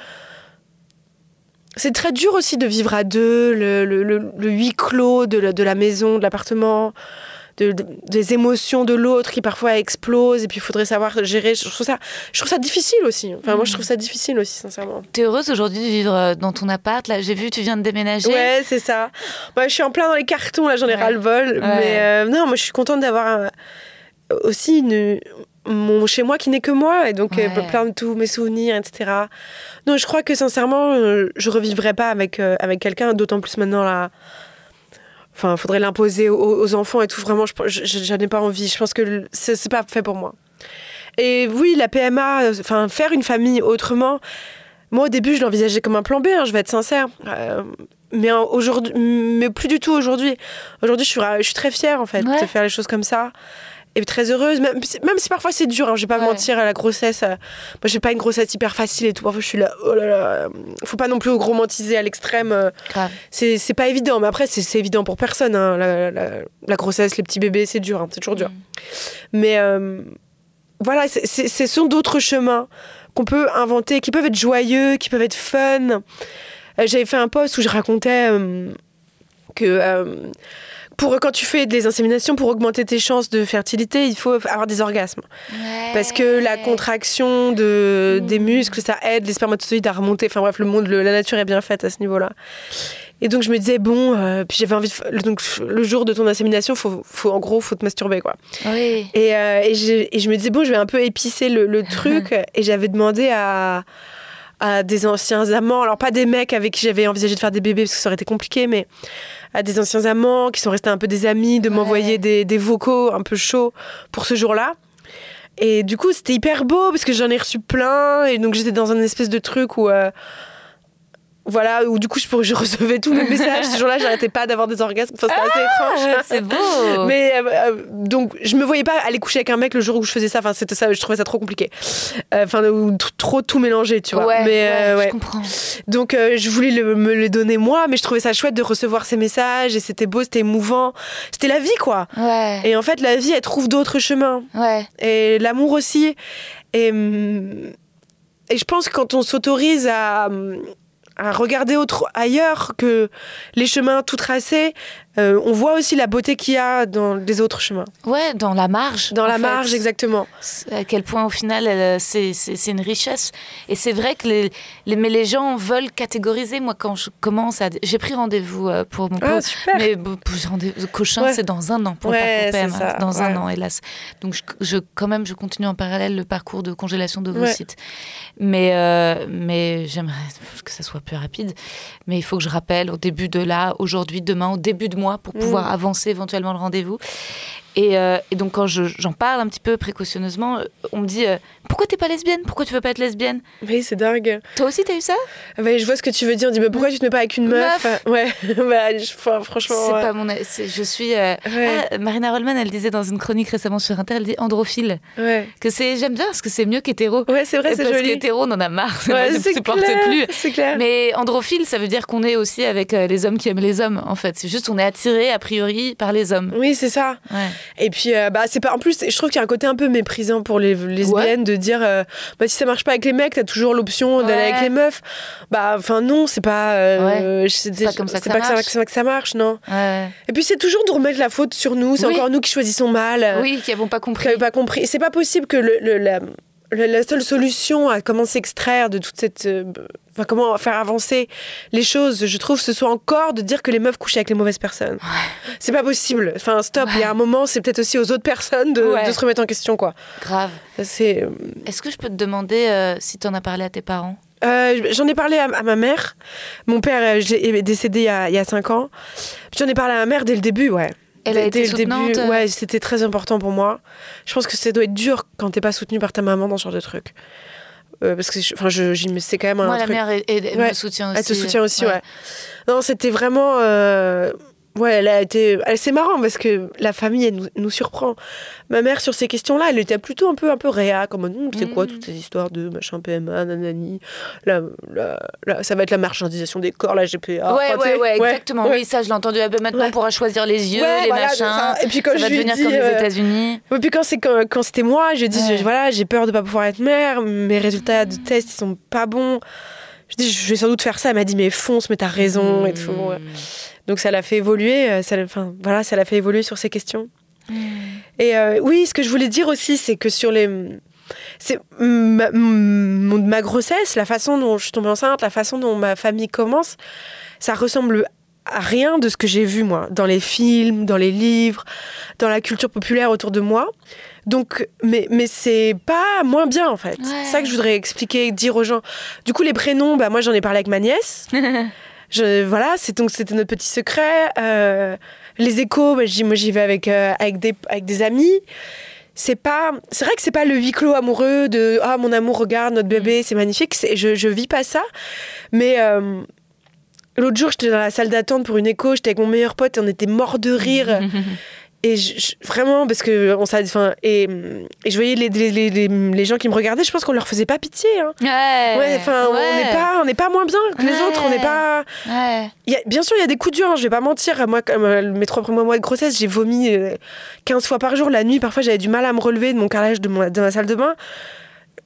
c'est très dur aussi de vivre à deux, le, le, le- le huis clos de la, de la maison, de l'appartement, de, de- des émotions de l'autre qui parfois explosent, et puis il faudrait savoir gérer. Je trouve ça, je trouve ça difficile aussi. Enfin, moi, je trouve ça difficile aussi, sincèrement. T'es heureuse aujourd'hui de vivre euh, dans ton appart Là, j'ai vu, tu viens de déménager. Ouais, c'est ça. Moi, je suis en plein dans les cartons, là, j'en ai Ouais. ras-le-bol. Mais euh, non, moi, je suis contente d'avoir un- aussi une, mon chez moi qui n'est que moi, et donc euh, plein de tous mes souvenirs, etc. Non, je crois que sincèrement, euh, je revivrai pas avec, euh, avec quelqu'un, d'autant plus maintenant là. Enfin, faudrait l'imposer aux, aux enfants et tout. Vraiment, je je- je- j'en ai pas envie. Je pense que c'est pas fait pour moi. Et oui, la PMA, euh, enfin, faire une famille autrement. Moi, au début, je l'envisageais comme un plan B, hein, je vais être sincère. Mais aujourd'hui, mais plus du tout aujourd'hui. Aujourd'hui, je suis, je suis très fière, en fait, Ouais. de faire les choses comme ça. Et très heureuse, même, si- même si parfois c'est dur, hein, je vais pas Ouais. mentir, la grossesse. euh, moi, j'ai pas une grossesse hyper facile et tout. Parfois, je suis là, oh là là. euh, Faut pas non plus romantiser à l'extrême. euh, c'est pas évident, mais après, c'est évident pour personne. hein, la, la- la grossesse, les petits bébés, c'est dur, hein, c'est toujours dur. Mais euh, voilà, ce sont d'autres chemins qu'on peut inventer, qui peuvent être joyeux, qui peuvent être fun. Euh, J'avais fait un post où je racontais euh, que pour quand tu fais des inséminations, pour augmenter tes chances de fertilité, il faut avoir des orgasmes. Parce que la contraction de, des muscles, ça aide les spermatozoïdes à remonter. Enfin bref, le monde, le- la nature est bien faite à ce niveau-là. Et donc je me disais, bon, euh, puis j'avais envie de. Donc le jour de ton insémination, faut, faut, en gros, faut te masturber, quoi. Oui. Et, euh, et, je me disais, bon, je vais un peu épicer le, le truc. et j'avais demandé à, à des anciens amants, alors pas des mecs avec qui j'avais envisagé de faire des bébés parce que ça aurait été compliqué, mais à des anciens amants qui sont restés un peu des amis, de Ouais. m'envoyer des, des vocaux un peu chauds pour ce jour-là. Et du coup, c'était hyper beau parce que j'en ai reçu plein. Et donc, j'étais dans un espèce de truc où. euh, voilà, où du coup, je, je recevais tous mes messages. Ce jour-là, j'arrêtais pas d'avoir des orgasmes. Enfin, c'était assez étrange. Ah, c'est beau. Mais euh, euh, donc, je me voyais pas aller coucher avec un mec le jour où je faisais ça. Enfin, c'était ça, je trouvais ça trop compliqué. Euh, Enfin, trop tout mélanger, tu vois. Ouais, mais ouais, je comprends. Donc, je voulais le- me les donner moi, mais je trouvais ça chouette de recevoir ces messages et c'était beau, c'était émouvant. C'était la vie, quoi. Ouais. Et en fait, la vie, elle trouve d'autres chemins Ouais. et l'amour aussi. Et, hum, et je pense que quand on s'autorise à, à regarder autre, ailleurs que les chemins tout tracés, euh, on voit aussi la beauté qu'il y a dans les autres chemins. Ouais, dans la marge. Dans la fait. marge, exactement. À quel point, au final, elle, c'est, une richesse. Et c'est vrai que les, les, mais les gens veulent catégoriser. Moi, quand je commence à. J'ai pris rendez-vous euh, pour mon Ah, super. Mais Cochin, Ouais. c'est dans un an pour Ouais, le parcours PM. hein, dans un an, hélas. Donc, je, je- quand même, je continue en parallèle le parcours de congélation de vos Ouais. sites. Mais, euh, mais j'aimerais que ça soit plus rapide. Mais il faut que je rappelle au début de là, aujourd'hui, demain, au début de mois, pour pouvoir Mm. avancer éventuellement le rendez-vous. Et, euh, et donc, quand je- j'en parle un petit peu précautionneusement, euh, on me dit euh, Pourquoi t'es pas lesbienne? Pourquoi tu veux pas être lesbienne? Oui, c'est dingue. Toi aussi, t'as eu ça? Ouais, je vois ce que tu veux dire. On dit, mais pourquoi tu te mets pas avec une meuf, Meuf. Ouais, bah, je- enfin, franchement. C'est ouais. pas mon. Je suis. euh, Ouais. ah, Marina Rollman, elle disait dans une chronique récemment sur Inter, elle dit androphile. Ouais, Que c'est. J'aime bien parce que c'est mieux qu'hétéro. ouais c'est vrai, c'est parce joli. qu'hétéro, on en a marre. Ouais, c'est supporte plus. C'est clair. Mais androphile, ça veut dire qu'on est aussi avec euh, les hommes qui aiment les hommes, en fait. C'est juste on est attiré a priori par les hommes. Oui, c'est ça. Ouais. Et puis, euh, bah, c'est pas. En plus, je trouve qu'il y a un côté un peu méprisant pour les lesbiennes de dire, euh, bah, si ça marche pas avec les mecs, t'as toujours l'option d'aller Ouais. avec les meufs. Bah, enfin, non, c'est pas. euh, c'est pas comme ça que ça pas marche. que ça, que ça marche, non. Et puis, c'est toujours de remettre la faute sur nous. C'est Oui. encore nous qui choisissons mal. Oui, qui n'avons pas qui compris. n'avaient pas compris. C'est pas possible que le, le- la, le- la seule solution à comment s'extraire de toute cette. euh, Enfin, comment faire avancer les choses, je trouve, ce soit encore de dire que les meufs couchent avec les mauvaises personnes. C'est pas possible. Enfin, stop. Il y a un moment, c'est peut-être aussi aux autres personnes de, Ouais. de se remettre en question, quoi. Grave. C'est. Est-ce que je peux te demander euh, si tu en as parlé à tes parents? Euh, J'en ai parlé à, à ma mère. Mon père euh, est décédé il y a, il y a 5 ans. J'en ai parlé à ma mère dès le début, ouais. Elle a été le début, soutenante euh ouais, c'était très important pour moi. Je pense que ça doit être dur quand t'es pas soutenu par ta maman dans ce genre de truc. Euh, parce que, je- enfin, je, mets- c'est quand même un Moi, la mère, elle, elle- elle Ouais. me soutient aussi. Elle te soutient aussi, ouais. Non, c'était vraiment. euh, Ouais, elle a été. C'est marrant parce que la famille, elle nous, nous surprend. Ma mère, sur ces questions-là, elle était plutôt un peu, un peu réa, comme c'est quoi Mhm. toutes ces histoires de machin PMA, nanani. Là, ça va être la marchandisation des corps, la GPA. Ouais, Enfin, ouais, sais, ouais, exactement. ouais. Oui, ça, je l'ai entendu. Ah ben, maintenant, Ouais. on pourra choisir les yeux, Ouais, les voilà, machins. ça. Et puis quand ça je va devenir comme les euh, États-Unis. Ouais, puis quand, c'est quand, quand c'était moi, je dis, Ouais. je- voilà, j'ai peur de pas pouvoir être mère, mes résultats de test, ils sont pas bons. Je dis, je vais sans doute faire ça. Elle m'a dit, mais fonce, mais t'as raison et tout. ouais. Donc ça l'a fait évoluer, euh, ça enfin, voilà, ça l'a fait évoluer sur ces questions. Et euh, oui, ce que je voulais dire aussi, c'est que sur les. C'est ma grossesse, la façon dont je suis tombée enceinte, la façon dont ma famille commence, ça ressemble à rien de ce que j'ai vu, moi, dans les films, dans les livres, dans la culture populaire autour de moi. Donc, mais, mais c'est pas moins bien, en fait. Ouais. C'est ça que je voudrais expliquer, dire aux gens. Du coup, les prénoms, bah, moi, j'en ai parlé avec ma nièce. Je, voilà, c'est donc c'était notre petit secret. Euh, les échos, bah, moi j'y vais avec euh, avec des avec des amis. C'est pas, c'est vrai que c'est pas le huis clos amoureux de ah mon amour regarde notre bébé c'est magnifique. C'est, je je vis pas ça, mais euh, L'autre jour, j'étais dans la salle d'attente pour une écho, j'étais avec mon meilleur pote et on était mort de rire. Et je- vraiment, parce que on enfin, et, et je voyais les, les, les, les- gens qui me regardaient, je pense qu'on leur faisait pas pitié. Hein. Ouais. Ouais, enfin, on n'est pas, on n'est pas moins bien que les Ouais. autres. On n'est pas. Y a- bien sûr, il y a des coups durs. hein, je vais pas mentir. Moi, comme euh, mes trois premiers mois de grossesse, j'ai vomi euh, 15 fois par jour la nuit. Parfois, j'avais du mal à me relever de mon carrelage de, mon- de ma salle de bain.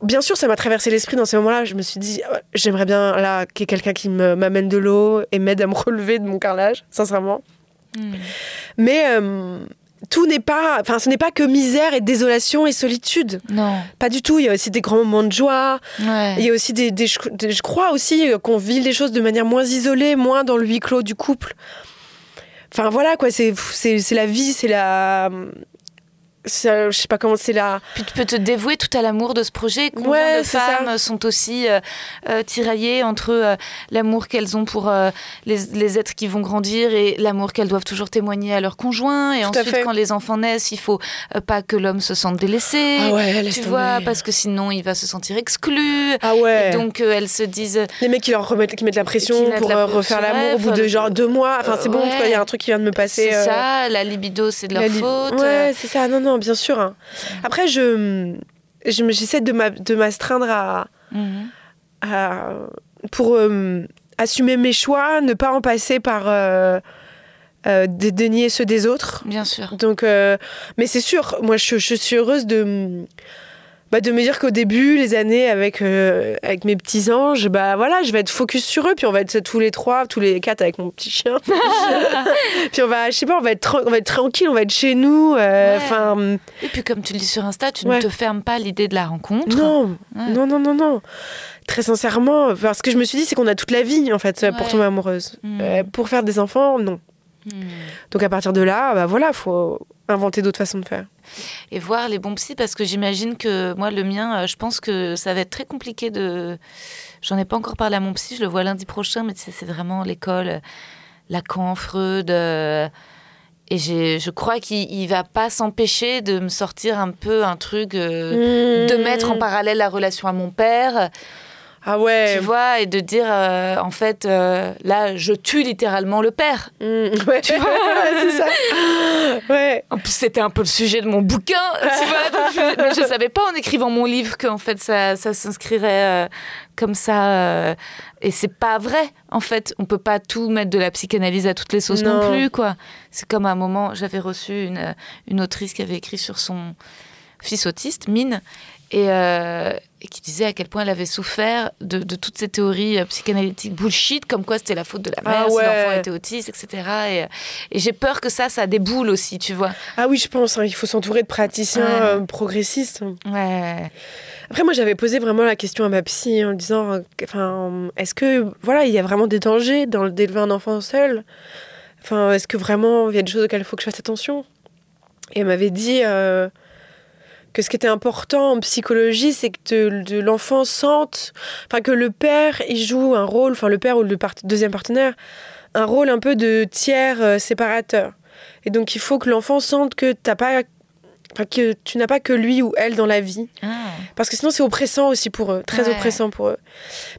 Bien sûr, ça m'a traversé l'esprit dans ces moments-là. Je me suis dit, ah j'aimerais bien là qu'il y ait quelqu'un qui me- m'amène de l'eau et m'aide à me relever de mon carrelage, sincèrement. Hmm. Mais euh, tout n'est pas, enfin, ce n'est pas que misère et désolation et solitude. Non. Pas du tout. Il y a aussi des grands moments de joie. Ouais. Il y a aussi des, des- je, des- je crois aussi euh, qu'on vit les choses de manière moins isolée, moins dans le huis clos du couple. Enfin voilà quoi, c'est c'est c'est la vie, c'est la, je sais pas comment c'est la. Puis tu peux te dévouer tout à l'amour de ce projet. Combien Ouais, de ça. femmes sont aussi euh, euh, tiraillées entre euh, l'amour qu'elles ont pour euh, les, les êtres qui vont grandir et l'amour qu'elles doivent toujours témoigner à leur conjoint. Et Tout ensuite, quand les enfants naissent, il faut pas que l'homme se sente délaissé. Ah ouais, tu tomber. vois, parce que sinon il va se sentir exclu. Ah ouais. Et donc elles se disent les mecs qui leur remettent, qui mettent la pression pour la refaire l'amour au bout de genre deux mois. Enfin c'est bon, il y a un truc qui vient de me passer. c'est ça, la libido c'est de leur la faute. Ouais, c'est ça. Non, non, bien sûr. hein. Après, je, j'essaie de m'a- de m'astreindre à, Mhm. à- pour euh, assumer mes choix, ne pas en passer par euh, euh, dénier ceux des autres. Bien sûr. Donc, mais c'est sûr, moi, je, je suis heureuse de bah, de me dire qu'au début, les années avec, euh, avec mes petits anges, bah voilà, je vais être focus sur eux, puis on va être tous les trois, tous les quatre avec mon petit chien. puis on va, je sais pas, on va être, on va être tranquille, on va être chez nous. euh, Ouais. Enfin, Et puis comme tu le dis sur Insta, tu Ouais. ne te fermes pas l'idée de la rencontre. non, Ouais. non, non, non, non. Très sincèrement, parce que je me suis dit, c'est qu'on a toute la vie en fait pour tomber amoureuse. Mm. Euh, pour faire des enfants, non. Hmm. Donc à partir de là, bah voilà, faut inventer d'autres façons de faire. Et voir les bons psys, parce que j'imagine que moi, le mien, euh, je pense que ça va être très compliqué de... J'en ai pas encore parlé à mon psy, je le vois lundi prochain, mais tu sais, c'est vraiment l'école, Lacan, Freud... euh, Et je crois qu'il il va pas s'empêcher de me sortir un peu un truc... euh, de mettre en parallèle la relation à mon père, Ah ouais. tu vois, et de dire, euh, en fait, euh, là, je tue littéralement le père. Mm, ouais. Tu vois c'est ça. Ouais. En plus, c'était un peu le sujet de mon bouquin, tu vois. donc je, mais je savais pas en écrivant mon livre qu'en fait ça, ça s'inscrirait euh, comme ça. euh, et c'est pas vrai, en fait. On peut pas tout mettre de la psychanalyse à toutes les sauces non, Non. plus, quoi. C'est comme à un moment, j'avais reçu une, une autrice qui avait écrit sur son fils autiste, Mine, et, euh, et qui disait à quel point elle avait souffert de, de toutes ces théories euh, psychanalytiques bullshit, comme quoi c'était la faute de la mère Ah si ouais. l'enfant était autiste, etc. Et, euh, et j'ai peur que ça, ça déboule aussi, tu vois. Ah oui, je pense. hein, il faut s'entourer de praticiens Ouais. euh, progressistes. Ouais. Après, moi, j'avais posé vraiment la question à ma psy en lui disant, enfin, est-ce que voilà, il y a vraiment des dangers dans le d'élever un enfant seul? Enfin, est-ce que vraiment il y a des choses auxquelles il faut que je fasse attention? Et elle m'avait dit euh, que ce qui était important en psychologie, c'est que de, de l'enfant sente, enfin que le père, il joue un rôle, enfin le père ou le part- deuxième partenaire, un rôle un peu de tiers euh, séparateur. Et donc il faut que l'enfant sente que t'as pas, que tu n'as pas que lui ou elle dans la vie. Ah. Parce que sinon, c'est oppressant aussi pour eux, très Ouais. oppressant pour eux.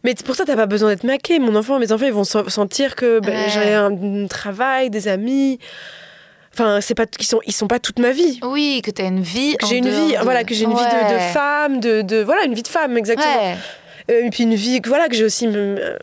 Mais pour ça, t'as pas besoin d'être maqué. Mon enfant, mes enfants, ils vont sen- sentir que ben, Ouais. j'ai un, travail, des amis. Enfin, c'est pas qu'ils sont, ils sont pas toute ma vie. Oui, que tu as une vie. J'ai une vie, de- voilà, que j'ai une vie de, femme, de, de, voilà, une vie de femme, exactement. Ouais. Euh, et puis une vie, que voilà, que j'ai aussi, euh,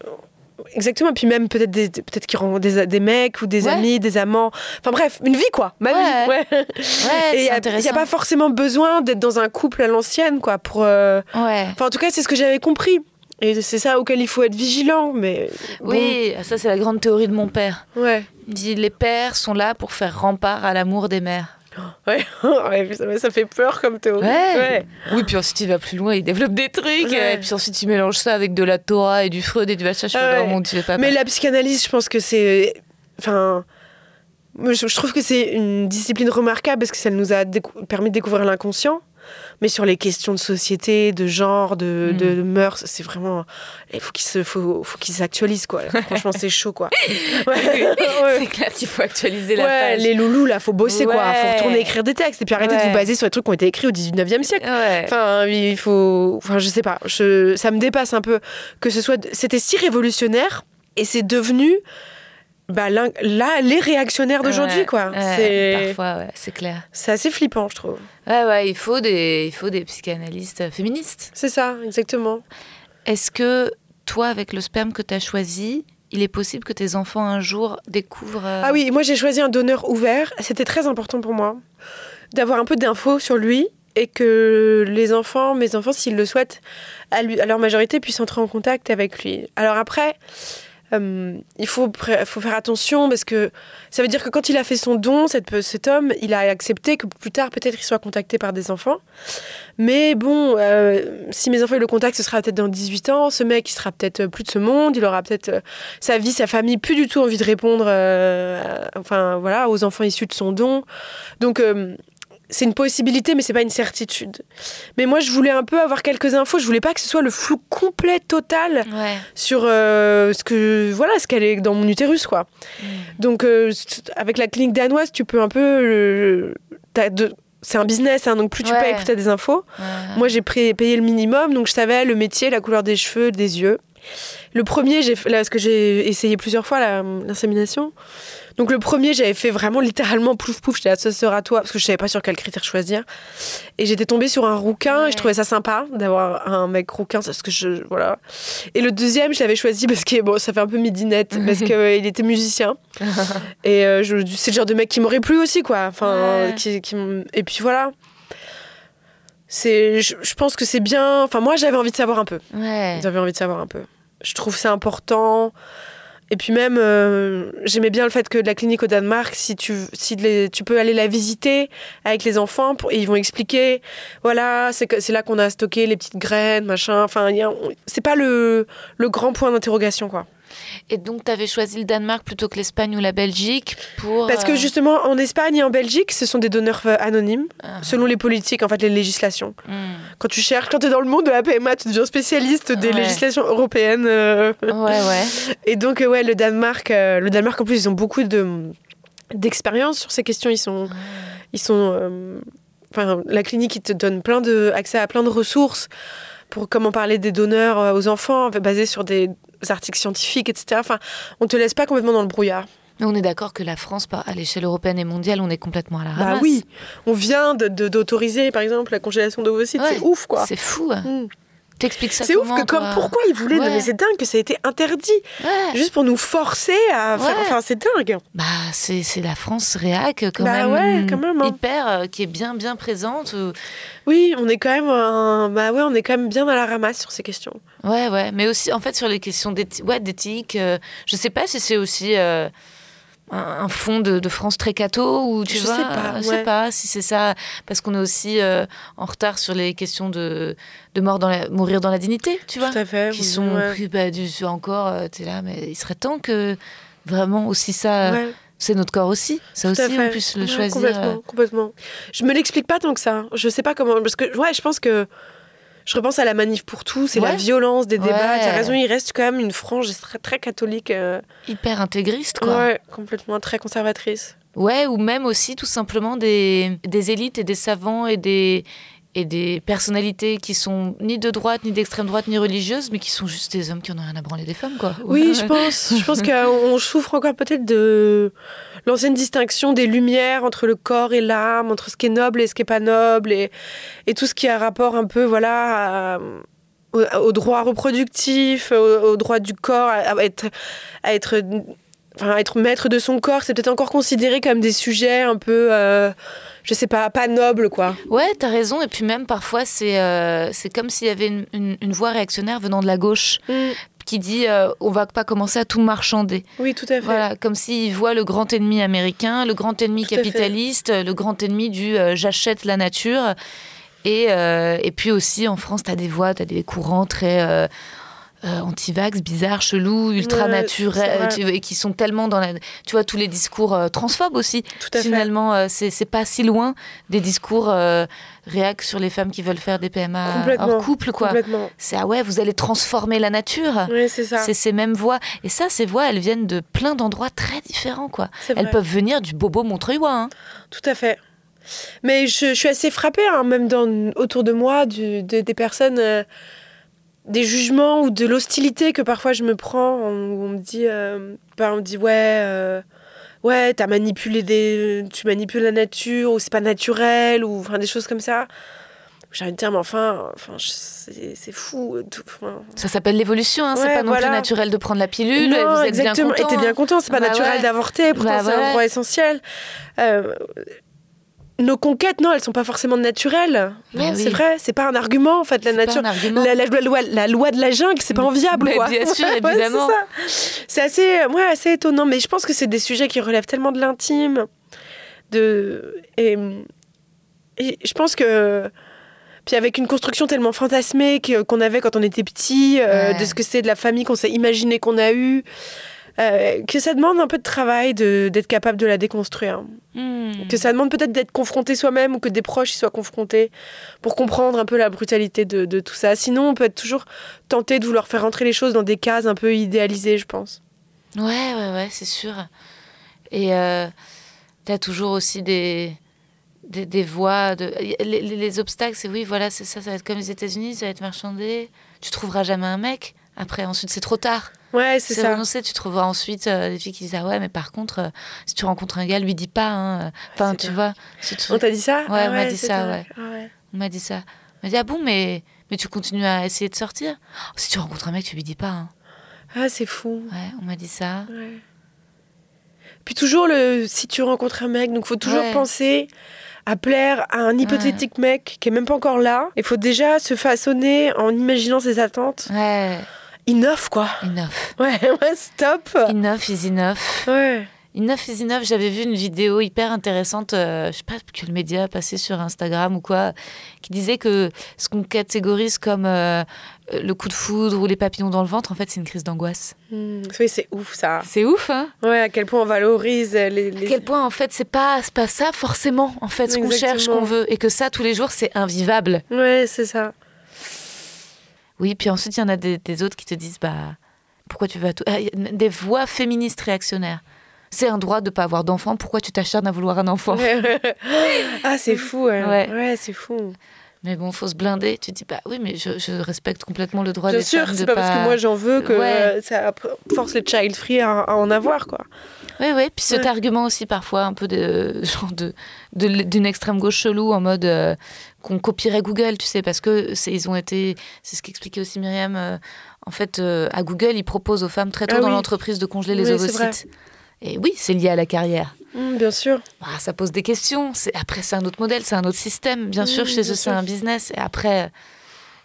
exactement. Puis même peut-être des, peut-être qu'ils rencontrent des, des mecs ou des Ouais. amis, des amants. Enfin bref, une vie quoi, ma vie. Ouais. Ouais, Et il n'y a, pas forcément besoin d'être dans un couple à l'ancienne, quoi, pour. euh, Ouais. Enfin, en tout cas, c'est ce que j'avais compris. Et c'est ça auquel il faut être vigilant, mais. bon, Oui, ça c'est la grande théorie de mon père. Ouais. Il dit les pères sont là pour faire rempart à l'amour des mères. Ouais. ouais ça, fait peur comme théorie. Ouais. Oui, puis ensuite il va plus loin, il développe des trucs. Ouais. Et puis ensuite il mélange ça avec de la Torah et du Freud et du machin. Ah oh papa. Mais la psychanalyse, je pense que c'est. Enfin. Je trouve que c'est une discipline remarquable parce que ça nous a permis de découvrir l'inconscient. Mais sur les questions de société, de genre, de, Mm. de mœurs, c'est vraiment. Il faut qu'ils se, faut, faut qu'ils s'actualisent, quoi. Franchement, c'est chaud, quoi. Ouais. Ouais. C'est clair qu'il faut actualiser la Ouais, page. les loulous, là, faut bosser, quoi. Faut Ouais. retourner écrire des textes et puis arrêter de Ouais. vous baser sur les trucs qui ont été écrits au 19e siècle. Ouais. Enfin, il faut. Enfin, je sais pas. Je... Ça me dépasse un peu que ce soit. C'était si révolutionnaire et c'est devenu. Bah, là, les réactionnaires d'aujourd'hui, Ouais. quoi. Ouais, c'est... Parfois, ouais, c'est clair. c'est assez flippant, je trouve. Ouais, ouais, il faut des, il faut des psychanalystes féministes. C'est ça, exactement. Est-ce que toi, avec le sperme que tu as choisi, il est possible que tes enfants un jour découvrent. euh, Ah oui, moi j'ai choisi un donneur ouvert. C'était très important pour moi d'avoir un peu d'infos sur lui et que les enfants, mes enfants, s'ils le souhaitent, à, lui- à leur majorité, puissent entrer en contact avec lui. Alors après, euh, il faut, faut faire attention parce que ça veut dire que quand il a fait son don, cette- cet homme, il a accepté que plus tard, peut-être, il soit contacté par des enfants. Mais bon, euh, si mes enfants le contactent, ce sera peut-être dans 18 ans. Ce mec, il sera peut-être plus de ce monde. Il aura peut-être euh, sa vie, sa famille, plus du tout envie de répondre euh, enfin, voilà, aux enfants issus de son don. Donc, euh, c'est une possibilité, mais c'est pas une certitude. Mais moi, je voulais un peu avoir quelques infos. Je voulais pas que ce soit le flou complet, total Ouais. sur euh, ce que voilà ce qu'elle est dans mon utérus quoi. Donc euh, avec la clinique danoise, tu peux un peu euh, c'est un business hein, donc plus tu Ouais. payes plus tu as des infos. Ouais. Moi j'ai payé le minimum donc je savais le métier, la couleur des cheveux, des yeux. Le premier, j'ai là, parce que j'ai essayé plusieurs fois l'insémination. Donc le premier, j'avais fait vraiment littéralement plouf plouf, j'étais là, ce sera toi, parce que je savais pas sur quel critère choisir. Et j'étais tombée sur un rouquin, et je trouvais ça sympa d'avoir un mec rouquin, parce que je. Voilà. Et le deuxième, je l'avais choisi parce que, bon, ça fait un peu midinette, parce qu'il était musicien. et euh, je- c'est le genre de mec qui m'aurait plu aussi, quoi. Enfin, Ouais. qui, qui m- et puis voilà. c'est, je, je pense que c'est bien. Enfin, moi, j'avais envie de savoir un peu. Ouais. J'avais envie de savoir un peu. Je trouve ça important. Et puis même, euh, j'aimais bien le fait que la clinique au Danemark, si tu, si tu peux aller la visiter avec les enfants, et ils vont expliquer, voilà, c'est là qu'on a stocké les petites graines, machin. Enfin, c'est pas le grand point d'interrogation, quoi. Et donc, tu avais choisi le Danemark plutôt que l'Espagne ou la Belgique pour. Parce que euh, justement, en Espagne et en Belgique, ce sont des donneurs euh, anonymes, Ah. selon les politiques, en fait, les législations. hmm. Quand tu cherches, quand tu es dans le monde de la PMA, tu deviens spécialiste des Ouais. législations européennes. euh, Ouais, ouais. Et donc, ouais, le Danemark, euh, le Danemark, en plus, ils ont beaucoup de d'expérience sur ces questions. Ils sont, ils sont, euh, enfin, la clinique, ils te donne plein de accès à plein de ressources pour comment parler des donneurs aux enfants, basés sur des articles scientifiques, etc. Enfin, on te laisse pas complètement dans le brouillard. Mais on est d'accord que la France, à l'échelle européenne et mondiale, on est complètement à la Bah ramasse. oui, on vient de- de- d'autoriser, par exemple, la congélation d'ovocytes. Ouais, C'est ouf, quoi. C'est fou. Mm. T'expliques ça C'est ouf que comme pourquoi ils voulaient, non, Ouais. mais c'est dingue que ça a été interdit, Ouais. juste pour nous forcer à faire. Ouais. Enfin, c'est dingue. Bah, c'est c'est la France réac, quand Bah même. ouais, quand même, hein. Hyper, euh, qui est bien, bien présente. euh, Oui, on est quand même, un- bah ouais, on est quand même bien dans la ramasse sur ces questions. Ouais, ouais. Mais aussi, en fait, sur les questions d'éthi- ouais, d'éthique, euh, je sais pas si c'est aussi euh, un, un fond de, de France très catho ou tu Je vois. sais pas, Je ouais. sais pas si c'est ça. Parce qu'on est aussi euh, en retard sur les questions de, de mort dans la, mourir dans la dignité, tu vois. Tout à fait. Qui oui, sont ouais. pris bah, du, encore, euh, t'es là, mais il serait temps que vraiment aussi ça. Ouais, C'est notre corps aussi. Ça tout aussi, on puisse le choisir. Complètement, euh, complètement. Je me l'explique pas tant que ça. Je sais pas comment. Parce que, ouais, je pense que. Je repense à la manif pour tous et la violence des débats. Ouais. Tu as raison, il reste quand même une frange très, très catholique. euh, hyper intégriste, quoi. ouais, complètement très conservatrice. Ouais, ou même aussi tout simplement des, des élites et des savants et des, et des personnalités qui sont ni de droite, ni d'extrême droite, ni religieuses, mais qui sont juste des hommes qui en ont rien à branler des femmes, quoi. Oui, je pense. Je pense qu'on souffre encore peut-être de l'ancienne distinction des lumières entre le corps et l'âme, entre ce qui est noble et ce qui est pas noble, et, et tout ce qui a rapport un peu, voilà, à- au, au droit reproductif, au, au droit du corps, à, à être, à être, enfin, être maître de son corps. C'est peut-être encore considéré comme des sujets un peu, euh, je sais pas, pas nobles, quoi. Ouais, t'as raison. Et puis même parfois, c'est euh, c'est comme s'il y avait une, une- une voix réactionnaire venant de la gauche qui dit euh, on va pas commencer à tout marchander. Oui, tout à fait. Voilà, comme s'ils voient le grand ennemi américain, le grand ennemi Tout capitaliste, le grand ennemi du euh, j'achète la nature. Et, euh, et puis aussi en France, tu as des voix, tu as des courants très euh, anti-vax, bizarres, chelous, ultra naturels, et qui sont tellement dans la. Tu vois, tous les discours euh, transphobes aussi. Tout à fait. Finalement, euh, c'est pas si loin des discours euh, réac sur les femmes qui veulent faire des PMA hors couple, quoi. C'est ah ouais, vous allez transformer la nature. Oui, c'est ça. C'est ces mêmes voix. Et ça, ces voix, elles viennent de plein d'endroits très différents, quoi. Elles peuvent venir du bobo montreuillois. Hein. Tout à fait. Mais je, je suis assez frappée, hein, même dans, autour de moi, du- de- des personnes, des jugements ou de l'hostilité que parfois je me prends, où on me dit, euh, on me dit ouais, euh, ouais, t'as manipulé des, tu manipules la nature ou c'est pas naturel ou enfin des choses comme ça. J'ai envie de dire, mais enfin, enfin, c'est fou. tout, enfin. Ça s'appelle l'évolution. Hein. c'est pas non voilà. plus naturel de prendre la pilule. Non, vous êtes exactement. bien Et content. t'es bien content, c'est pas Bah naturel ouais. d'avorter, pourtant Bah c'est un ouais. droit essentiel. Euh, nos conquêtes, non, elles sont pas forcément naturelles. Non, oui. c'est vrai, c'est pas un argument en fait, la nature. La, la loi, la loi de la jungle, c'est pas enviable, Mais quoi. bien sûr, ouais, évidemment. c'est assez, ouais, assez étonnant, mais je pense que c'est des sujets qui relèvent tellement de l'intime, de et, et je pense que puis avec une construction tellement fantasmée qu'on avait quand on était petit, euh, de ce que c'est de la famille qu'on s'est imaginé qu'on a eu, euh, que ça demande un peu de travail de- d'être capable de la déconstruire. Hmm. Que ça demande peut-être d'être confronté soi-même ou que des proches y soient confrontés pour comprendre un peu la brutalité de, de tout ça. Sinon, on peut être toujours tenté de vouloir faire rentrer les choses dans des cases un peu idéalisées, je pense. Ouais, ouais, ouais, c'est sûr. Et euh, t'as toujours aussi des, des, des voix. De... Les obstacles, c'est oui, voilà, c'est ça, ça va être comme les États-Unis, ça va être marchandé. Tu trouveras jamais un mec. Après, ensuite, c'est trop tard. Ouais, c'est ça. renoncé. Tu trouveras ensuite euh, des filles qui disent Ah ouais, mais par contre, euh, si tu rencontres un gars, lui dis pas. hein. Enfin, c'est tu vois. truc. On t'a dit ça Ouais, on m'a dit ça, ouais. Ah ouais. On m'a dit ça. On m'a dit Ah bon, mais, mais tu continues à essayer de sortir Oh, Si tu rencontres un mec, tu lui dis pas. hein. Ah, c'est fou. Ouais, on m'a dit ça. Puis toujours le si tu rencontres un mec, donc faut toujours penser à plaire à un hypothétique mec qui est même pas encore là. Il faut déjà se façonner en imaginant ses attentes. Ouais. Enough, quoi. Enough. Ouais, ouais, stop. Enough is enough. Ouais. Enough is enough. J'avais vu une vidéo hyper intéressante, euh, je sais pas quel média passé sur Instagram ou quoi, qui disait que ce qu'on catégorise comme euh, le coup de foudre ou les papillons dans le ventre, en fait, c'est une crise d'angoisse. Hmm, Oui, c'est ouf, ça. C'est ouf, hein Ouais, à quel point on valorise les... les- À quel point, en fait, c'est pas, pas ça forcément, en fait, ce qu'on cherche, qu'on veut, et que ça, tous les jours, c'est invivable. Ouais, c'est ça. Oui, puis ensuite, il y en a des, des autres qui te disent, bah, pourquoi tu veux à tout... A Des voix féministes réactionnaires. C'est un droit de pas avoir d'enfant, pourquoi tu t'acharnes à vouloir un enfant? Ah, c'est fou, ouais. Ouais. Ouais, c'est fou. Mais bon, faut se blinder. Tu dis, bah oui, mais je, je respecte complètement le droit Bien des sûr, femmes c'est de pas parce que moi j'en veux que Ouais. euh, ça force les child free à, à en avoir, quoi. Oui, oui. Puis cet Ouais. argument aussi, parfois, un peu de, genre de, d'une extrême gauche chelou, en mode euh, qu'on copierait Google, tu sais, parce que ils ont été. C'est ce qu'expliquait aussi Myriam. euh, en fait, euh, à Google, ils proposent aux femmes très tôt Ah dans oui. l'entreprise de congeler les Oui, ovocytes. Et oui, c'est lié à la carrière. Hmm, bien sûr. Ah, ça pose des questions. C'est, après, c'est un autre modèle, c'est un autre système. Bien Oui, sûr, chez bien eux, c'est un business. Et après,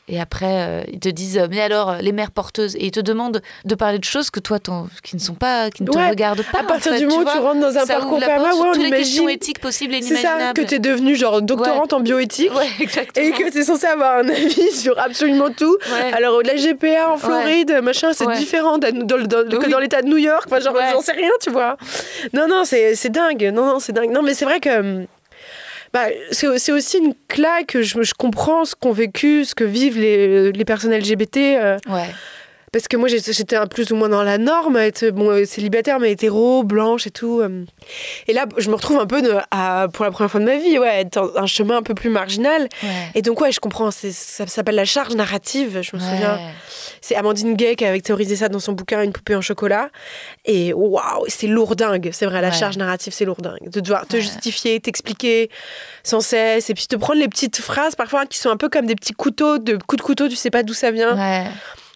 et après euh, ils te disent, mais alors, les mères porteuses. Et ils te demandent de parler de choses que toi, qui ne sont pas, qui ne te regardent pas. à partir en fait, du moment où tu rentres dans un parcours perma, ouais, on toutes les questions imagine. éthiques possibles et C'est ça, que t'es devenue genre doctorante en bioéthique. Et que t'es censé avoir un avis sur absolument tout. Alors, la GPA en Floride, machin, c'est différent dans, que dans l'état de New York. Enfin, genre, j'en sais rien, tu vois. Non, non, c'est c'est dingue. Non, non, c'est dingue. Non, mais c'est vrai que. Bah, c'est aussi une claque. Je, je comprends ce qu'ont vécu, ce que vivent les, personnes LGBT. euh. Parce que moi, j'étais plus ou moins dans la norme, être bon, euh, célibataire, mais hétéro, blanche et tout. euh. Et là, je me retrouve un peu de- à- pour la première fois de ma vie, ouais, être dans un chemin un peu plus marginal. Ouais. Et donc, ouais, je comprends. Ça s'appelle la charge narrative. Je me souviens. C'est Amandine Gay qui avait théorisé ça dans son bouquin Une poupée en chocolat. Et waouh, c'est lourdingue. C'est vrai, la Ouais. charge narrative, c'est lourdingue. De devoir te justifier, t'expliquer sans cesse. Et puis te prendre les petites phrases parfois qui sont un peu comme des petits couteaux, de coups de couteau, tu sais pas d'où ça vient.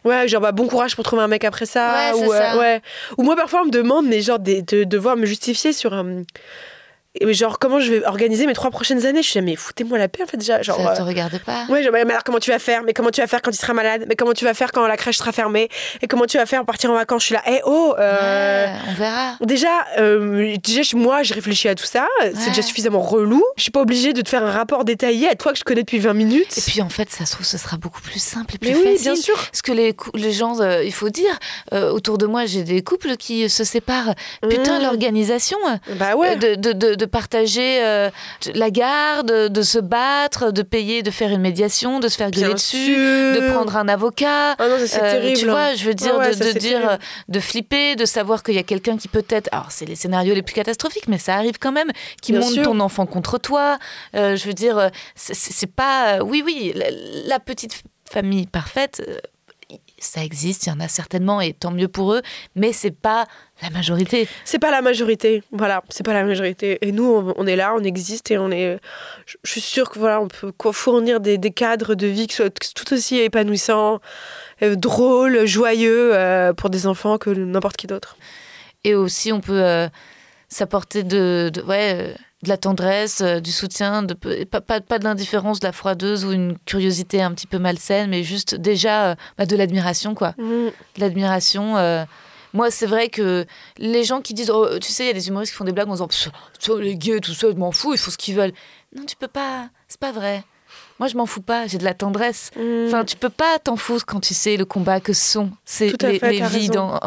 Ouais. Genre bah, bon courage pour trouver un mec après ça. Ouais, c'est ou, euh, ça. ouais. ou moi parfois on me demande, mais genre de devoir me justifier sur un. Et Genre comment je vais organiser mes trois prochaines années? Je suis là, mais foutez-moi la paix en fait déjà. Genre, ça euh, te regarde pas? Ouais, genre, mais alors comment tu vas faire? Mais comment tu vas faire quand tu seras malade? Mais comment tu vas faire quand la crèche sera fermée? Et comment tu vas faire pour partir en vacances? Je suis là, eh oh euh, Ouais, on verra. Déjà, euh, déjà, je- moi, j'ai réfléchi à tout ça. Ouais. C'est déjà suffisamment relou. Je suis pas obligée de te faire un rapport détaillé à toi que je connais depuis 20 minutes. Et puis en fait, ça se trouve, ce sera beaucoup plus simple et plus mais oui, facile. bien sûr. Parce que les, les gens, euh, il faut dire, euh, autour de moi, j'ai des couples qui euh, se séparent. Putain, Mmh. l'organisation, euh, Bah ouais. de, de, de, de partager euh, la garde, de se battre, de payer, de faire une médiation, de se faire gueuler dessus, de prendre un avocat. Ah non, c'est Euh, terrible. Tu vois, je veux dire, ouais, de, ça, de c'est dire, terrible. euh, de flipper, de savoir qu'il y a quelqu'un qui peut-être, alors c'est les scénarios les plus catastrophiques, mais ça arrive quand même, qui Bien monte sûr. ton enfant contre toi. Euh, je veux dire, c'est- pas, oui, oui, la, la petite famille parfaite. Ça existe, il y en a certainement, et tant mieux pour eux, mais c'est pas la majorité. C'est pas la majorité, voilà, c'est pas la majorité. Et nous, on, est là, on existe et on est. Je, suis sûre que voilà, on peut fournir des, des cadres de vie qui soient tout aussi épanouissants, euh, drôles, joyeux euh, pour des enfants que n'importe qui d'autre. Et aussi, on peut euh, s'apporter de, de- ouais, euh, de la tendresse, euh, du soutien, de, pas, pas, pas de l'indifférence, de la froideuse ou une curiosité un petit peu malsaine, mais juste déjà euh, bah, de l'admiration, quoi. Mm. De l'admiration. euh. Moi, c'est vrai que les gens qui disent, oh, tu sais, il y a des humoristes qui font des blagues en disant, les gays, tout ça, je m'en fous, ils font ce qu'ils veulent. Non, tu peux pas, c'est pas vrai. Moi, je m'en fous pas, j'ai de la tendresse. Mm. Enfin, tu peux pas t'en foutre quand tu sais le combat que sont ces, les, fait, les vies dans-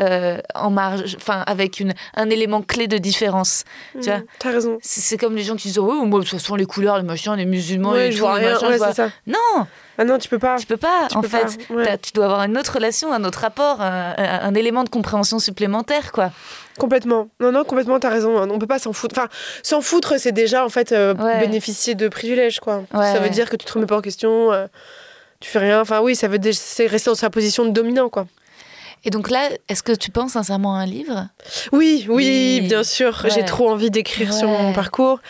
euh, en marge, enfin avec une, un élément clé de différence. Tu vois Mm. T'as raison. C'est comme les gens qui disent oh, moi, ce sont les couleurs, les machins, les musulmans, Ouais, les je tout, vois les rien. machins, Ouais, je vois- c'est ça. Non, Ah non, tu peux pas. tu peux pas. en peux fait, pas, ouais. T'as- tu dois avoir une autre relation, un autre rapport, un, un- un élément de compréhension supplémentaire, quoi. Complètement. Non, non, complètement, t'as raison. On peut pas s'en foutre. Enfin, s'en foutre, c'est déjà en fait euh, Ouais. bénéficier de privilèges, quoi. Ouais, ça veut ouais. dire que tu te remets pas en question, euh, tu fais rien. Enfin, oui, ça veut dire c'est rester dans sa position de dominant, quoi. Et donc là, est-ce que tu penses sincèrement à un livre? Oui, oui, bien sûr. J'ai trop envie d'écrire sur mon parcours.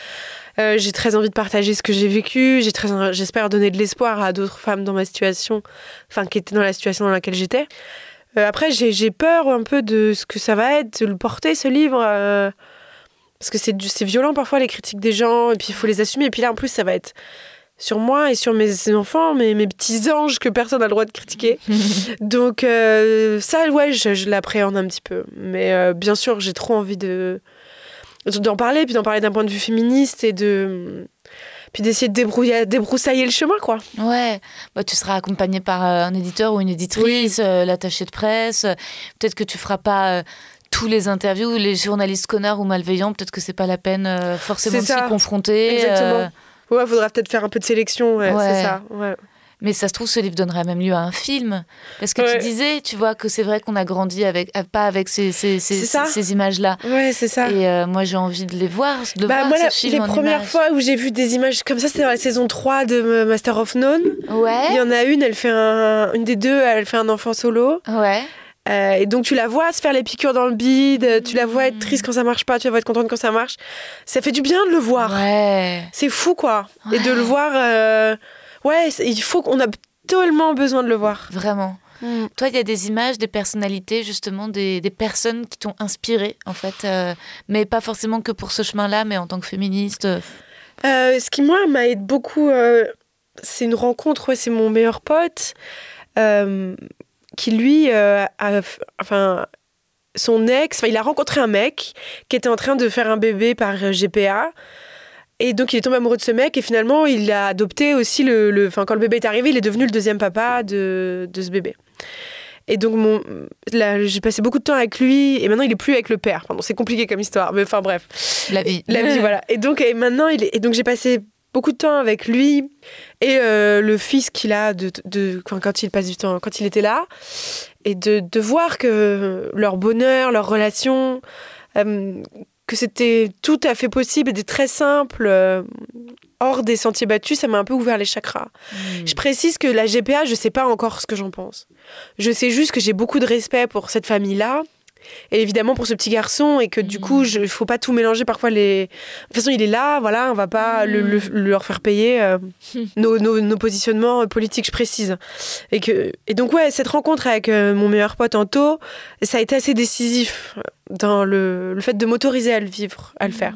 Euh, j'ai très envie de partager ce que j'ai vécu. J'ai très, j'espère donner de l'espoir à d'autres femmes dans ma situation, enfin qui étaient dans la situation dans laquelle j'étais. Euh, après, j'ai, j'ai peur un peu de ce que ça va être, de le porter ce livre. euh, Parce que c'est violent parfois les critiques des gens, et puis il faut les assumer. Et puis là, en plus, ça va être sur moi et sur mes enfants, mes, mes petits anges que personne n'a le droit de critiquer. Donc euh, ça, ouais, je, je l'appréhende un petit peu. Mais euh, bien sûr, j'ai trop envie de d'en parler, puis d'en parler d'un point de vue féministe et de puis d'essayer de débrouiller, débroussailler le chemin, quoi. Ouais, bah, tu seras accompagné par euh, un éditeur ou une éditrice, euh, l'attaché de presse. Peut-être que tu feras pas euh, tous les interviews, les journalistes connards ou malveillants. Peut-être que c'est pas la peine euh, forcément de s'y confronter. Exactement. Ouais, faudra peut-être faire un peu de sélection, ouais, Ouais. c'est ça. Ouais. Mais ça se trouve, ce livre donnerait même lieu à un film. Parce que Ouais. tu disais, tu vois, que c'est vrai qu'on a grandi avec, euh, pas avec ces, ces, ces, images-là. Ouais, c'est ça. Et euh, moi, j'ai envie de les voir. De Bah, voir moi, la- les premières images. fois où j'ai vu des images comme ça, c'était dans la saison 3 de Master of None. Il y Ouais. en a une, elle fait un, une des deux, elle fait un enfant solo. Ouais. Euh, et donc tu la vois se faire les piqûres dans le bide, tu la vois être triste quand ça marche pas, tu la vois être contente quand ça marche. Ça fait du bien de le voir. Ouais. C'est fou quoi. Et de Ouais. le voir, euh, ouais, il faut qu'on a tellement besoin de le voir. Vraiment. Toi, il y a des images, des personnalités, justement, des, des personnes qui t'ont inspiré, en fait. euh, mais pas forcément que pour ce chemin-là, mais en tant que féministe. euh, Euh, ce qui moi m'aide beaucoup, euh, c'est une rencontre. Ouais, c'est mon meilleur pote euh, qui lui euh, a, enfin son ex. Enfin, il a rencontré un mec qui était en train de faire un bébé par euh, GPA. Et donc il est tombé amoureux de ce mec et finalement il a adopté aussi le, le- enfin quand le bébé est arrivé, il est devenu le deuxième papa de, de ce bébé. Et donc mon, là, j'ai passé beaucoup de temps avec lui et maintenant il est plus avec le père. Pardon, c'est compliqué comme histoire, mais enfin bref. La vie. La vie, voilà. Et donc, et maintenant, il est, et donc j'ai passé beaucoup de temps avec lui et euh, le fils qu'il a de, de, quand, quand il passe du temps, quand il était là, et de, de voir que leur bonheur, leur relation, euh, que c'était tout à fait possible et très simple, euh, hors des sentiers battus, ça m'a un peu ouvert les chakras. Mm. Je précise que la GPA, je sais pas encore ce que j'en pense. Je sais juste que j'ai beaucoup de respect pour cette famille-là. Et évidemment pour ce petit garçon, et que du coup, il faut pas tout mélanger. Parfois, les... de toute façon, il est là, voilà, on va pas le, le- leur faire payer euh, nos, nos- nos positionnements politiques, je précise. Et, que... et donc, ouais, cette rencontre avec euh, mon meilleur pote Anto, ça a été assez décisif dans le, le fait de m'autoriser à le vivre, à le faire.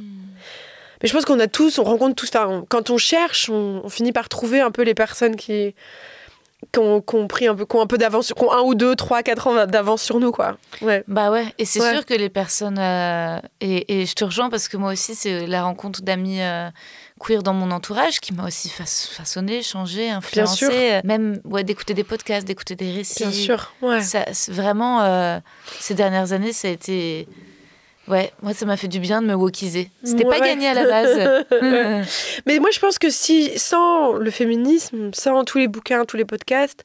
Mais je pense qu'on a tous, on rencontre tous, enfin, quand on cherche, on, on finit par trouver un peu les personnes qui, qui, ont, pris un peu, qui ont un peu d'avance, qui ont un ou deux, trois, quatre ans d'avance sur nous, quoi. Ouais. Bah ouais, et c'est Ouais. sûr que les personnes. euh, et, et je te rejoins parce que moi aussi, c'est la rencontre d'amis euh, queer dans mon entourage qui m'a aussi fa- façonné, changé, influencé. sûr. euh, Même ouais, d'écouter des podcasts, d'écouter des récits. Bien sûr, ouais. Ça, vraiment, euh, ces dernières années, ça a été. Ouais, moi, ça m'a fait du bien de me wokiser. C'était pas gagné à la base. Mais moi, je pense que si, sans le féminisme, sans tous les bouquins, tous les podcasts,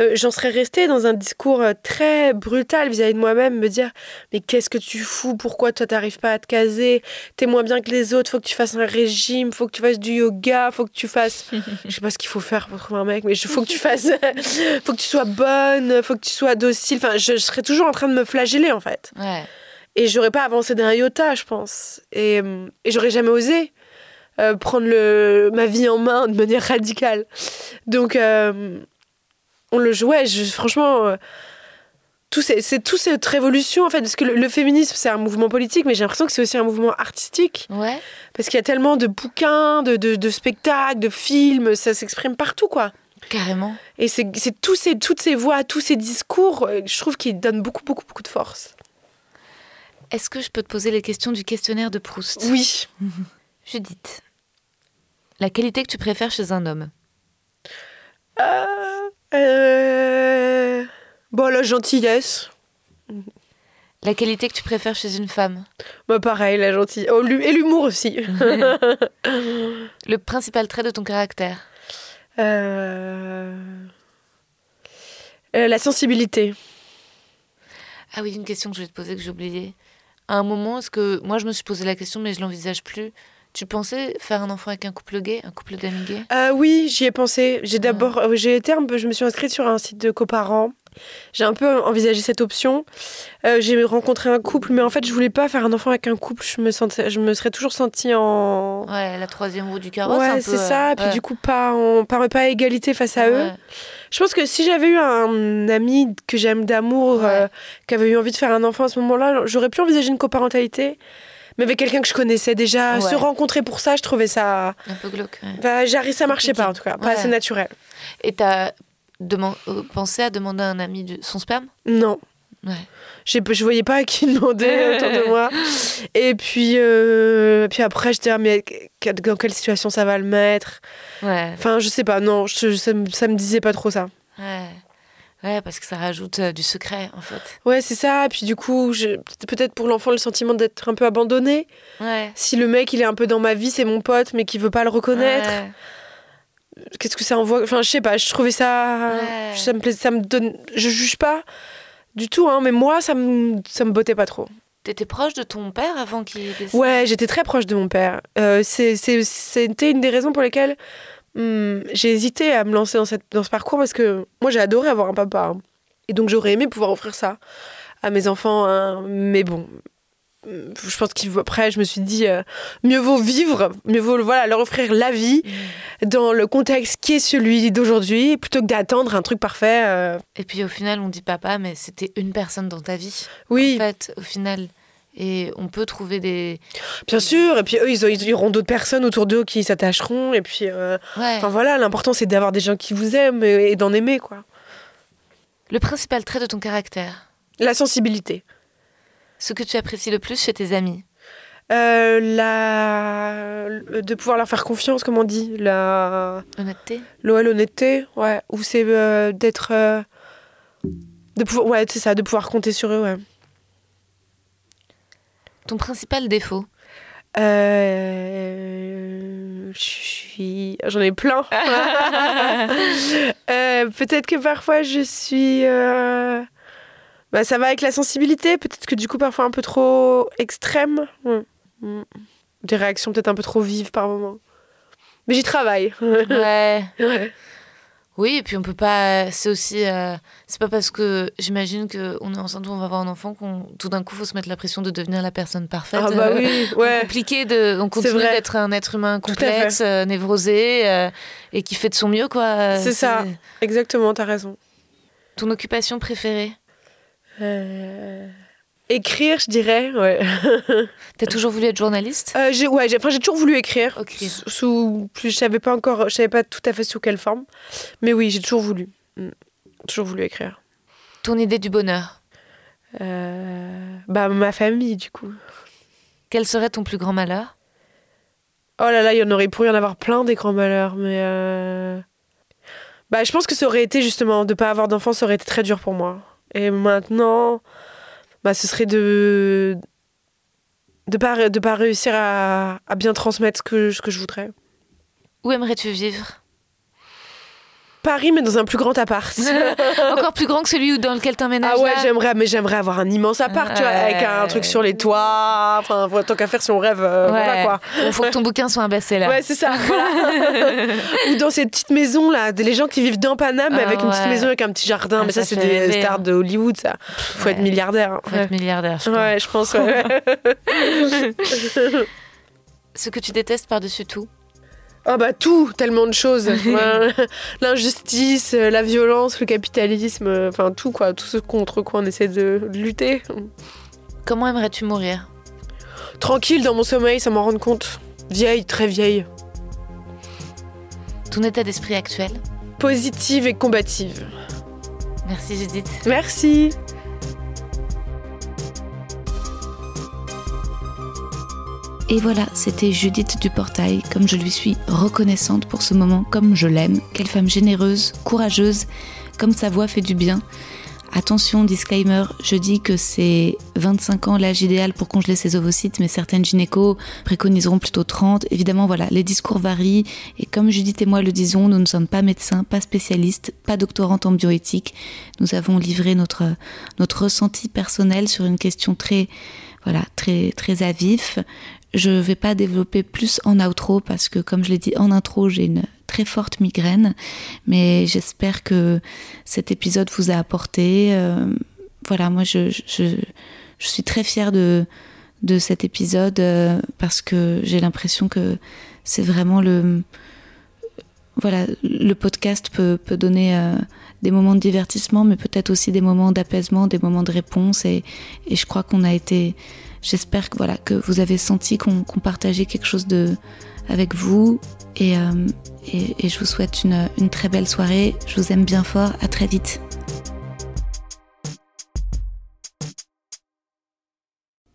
euh, j'en serais restée dans un discours euh, très brutal vis-à-vis de moi-même, me dire mais qu'est-ce que tu fous? Pourquoi toi t'arrives pas à te caser? T'es moins bien que les autres. Faut que tu fasses un régime. Faut que tu fasses du yoga. Faut que tu fasses. je sais pas ce qu'il faut faire pour trouver un mec, mais faut que tu fasses. faut que tu sois bonne. Faut que tu sois docile. Enfin, je, je serais toujours en train de me flageller en fait. ouais. Et j'aurais pas avancé d'un iota, je pense. Et, euh, et j'aurais jamais osé euh, prendre le, ma vie en main de manière radicale. Donc, euh, on le jouait. Je, franchement, euh, tout c'est, c'est toute cette révolution, en fait. Parce que le, le féminisme, c'est un mouvement politique, mais j'ai l'impression que c'est aussi un mouvement artistique. Ouais. Parce qu'il y a tellement de bouquins, de, de, de spectacles, de films, ça s'exprime partout, quoi. Carrément. Et c'est, c'est tous ces, toutes ces voix, tous ces discours, je trouve qu'ils donnent beaucoup, beaucoup, beaucoup de force. Est-ce que je peux te poser les questions du questionnaire de Proust Oui. Judith, la qualité que tu préfères chez un homme Euh, euh, Bon, la gentillesse. La qualité que tu préfères chez une femme Bah, pareil, la gentillesse. Oh, et l'humour aussi. Le principal trait de ton caractère Euh, euh, la sensibilité. Ah oui, une question que je vais te poser que j'ai oubliée. À un moment, est-ce que moi je me suis posé la question, mais je l'envisage plus. Tu pensais faire un enfant avec un couple gay, un couple d'amis gays? Euh, oui, j'y ai pensé. J'ai d'abord, euh, j'ai été un peu, je me suis inscrite sur un site de coparents. J'ai un peu envisagé cette option. Euh, j'ai rencontré un couple, mais en fait, je voulais pas faire un enfant avec un couple. Je me sentais, je me serais toujours sentie en. Ouais, la troisième roue du carrosse. ouais, c'est ça. euh, Puis ouais. du coup, pas, en, pas, pas à égalité face à eux. Je pense que si j'avais eu un ami que j'aime d'amour, Ouais. euh, qui avait eu envie de faire un enfant à ce moment-là, j'aurais pu envisager une coparentalité. Mais avec quelqu'un que je connaissais déjà, Ouais. se rencontrer pour ça, je trouvais ça. Un peu glauque. ouais. Bah, j'arrive, ça marchait pas en tout cas, pas assez naturel. Et t'as euh, pensé à demander à un ami son sperme? Non. Ouais. J'ai- Je voyais pas à qui demander autour de moi. Et puis, euh, puis après, j'étais ah, mais dans quelle situation ça va le mettre? Ouais. Enfin, je sais pas, non, je- ça, ça me disait pas trop ça. Ouais. Ouais, parce que ça rajoute euh, du secret, en fait. Ouais, c'est ça. Et puis du coup, je- peut-être pour l'enfant, le sentiment d'être un peu abandonné. Ouais. Si le mec, il est un peu dans ma vie, c'est mon pote, mais qui veut pas le reconnaître. Ouais. Qu'est-ce que ça envoie? Enfin, je sais pas, je trouvais ça. Ouais. Ça me plaisait, ça me donne. Je juge pas du tout, hein, mais moi, ça me, ça me bottait pas trop. T'étais proche de ton père avant qu'il décède Ouais, j'étais très proche de mon père. Euh, C'était une des raisons pour lesquelles hum, j'ai hésité à me lancer dans, cette, dans ce parcours parce que moi, j'ai adoré avoir un papa. hein. Et donc, j'aurais aimé pouvoir offrir ça à mes enfants. hein. Mais bon, je pense qu'après, je me suis dit, euh, mieux vaut vivre, mieux vaut voilà, leur offrir la vie dans le contexte qui est celui d'aujourd'hui plutôt que d'attendre un truc parfait. euh. Et puis au final, on dit papa, mais c'était une personne dans ta vie. Oui, En fait, au final. Et on peut trouver des. bien sûr. Et puis, eux, ils, ont- ils auront d'autres personnes autour d'eux qui s'attacheront. Et puis. euh, Ouais. Enfin voilà, l'important c'est d'avoir des gens qui vous aiment et et d'en aimer quoi. Le principal trait de ton caractère? La sensibilité. Ce que tu apprécies le plus chez tes amis. Euh, la... De pouvoir leur faire confiance, comme on dit. La... Honnêteté. L'honnêteté, ouais. Ou c'est euh, d'être... euh, De pouvoir... Ouais, c'est ça, de pouvoir compter sur eux, ouais. Ton principal défaut. Euh... Je suis... J'en ai plein. Peut-être que parfois je suis... euh, Bah, ça va avec la sensibilité. Peut-être que du coup parfois un peu trop extrême. Ouais. Mm. Des réactions peut-être un peu trop vives par moment. Mais j'y travaille. Ouais. Ouais. Oui, et puis on peut pas. C'est aussi. euh, C'est pas parce que j'imagine qu'on est enceinte ou on va avoir un enfant qu'on tout d'un coup faut se mettre la pression de devenir la personne parfaite. Ah bah Euh, oui, ouais. Compliqué de. On continue d'être un être humain complexe, euh, névrosé euh, et qui fait de son mieux, quoi. C'est ça. Exactement, t'as raison. Ton occupation préférée? Euh, Écrire, je dirais, ouais. T'as toujours voulu être journaliste? Euh, j'ai ouais, j'ai enfin, j'ai toujours voulu écrire. Ok. Sous- Sous, plus, je savais pas encore, je savais pas tout à fait sous quelle forme. Mais oui, j'ai toujours voulu. Mm. Toujours voulu écrire. Ton idée du bonheur? Euh, bah, ma famille, du coup. Quel serait ton plus grand malheur? Oh là là, il y en aurait pourrait y en avoir plein des grands malheurs, mais. euh, Bah, je pense que ça aurait été justement, de pas avoir d'enfant, ça aurait été très dur pour moi. Et maintenant, bah, ce serait de. de pas, de pas réussir à, à bien transmettre ce que, ce que je voudrais. Où aimerais-tu vivre? Paris, mais dans un plus grand appart. Encore plus grand que celui où- dans lequel t'emménages Ah ouais, j'aimerais, mais j'aimerais avoir un immense appart, tu vois, avec un truc sur les toits. Enfin, tant qu'à faire si on rêve, euh, Ouais. voilà quoi. Il faut que ton bouquin soit un best-seller. Ouais, c'est ça. voilà. Ou dans ces petites maisons là, des- les gens qui vivent dans Paname mais Ah avec une petite maison avec un petit jardin. Ah, mais ça, ça c'est des rêver, stars de Hollywood, ça. Faut être milliardaire. hein. Faut être milliardaire, je. Ouais, je pense. ouais. Ce que tu détestes par-dessus tout Ah bah tout, tellement de choses. L'injustice, euh, la violence, le capitalisme, euh, enfin tout quoi, tout ce contre quoi on essaie de, de lutter. Comment aimerais-tu mourir? Tranquille dans mon sommeil, ça m'en rendre compte. Vieille, très vieille. Ton état d'esprit actuel? Positive et combative. Merci Judith. Merci. Et voilà, c'était Judith du Portail, comme je lui suis reconnaissante pour ce moment, comme je l'aime. Quelle femme généreuse, courageuse, comme sa voix fait du bien. Attention, disclaimer, je dis que c'est 25 ans l'âge idéal pour congeler ses ovocytes, mais certaines gynécos préconiseront plutôt 30. Évidemment, voilà, les discours varient, et comme Judith et moi le disons, nous ne sommes pas médecins, pas spécialistes, pas doctorantes en bioéthique. Nous avons livré notre, notre ressenti personnel sur une question très, voilà, très, très à vif. Je vais pas développer plus en outro parce que, comme je l'ai dit en intro, j'ai une très forte migraine. Mais j'espère que cet épisode vous a apporté. euh, voilà, moi, je, suis très fière de, cet épisode euh, parce que j'ai l'impression que c'est vraiment le. Voilà, le podcast peut, donner euh, des moments de divertissement, mais peut-être aussi des moments d'apaisement, des moments de réponse. Et je crois qu'on a été J'espère que voilà que vous avez senti qu'on partageait quelque chose avec vous et, euh, et, je vous souhaite une, une très belle soirée. Je vous aime bien fort. À très vite.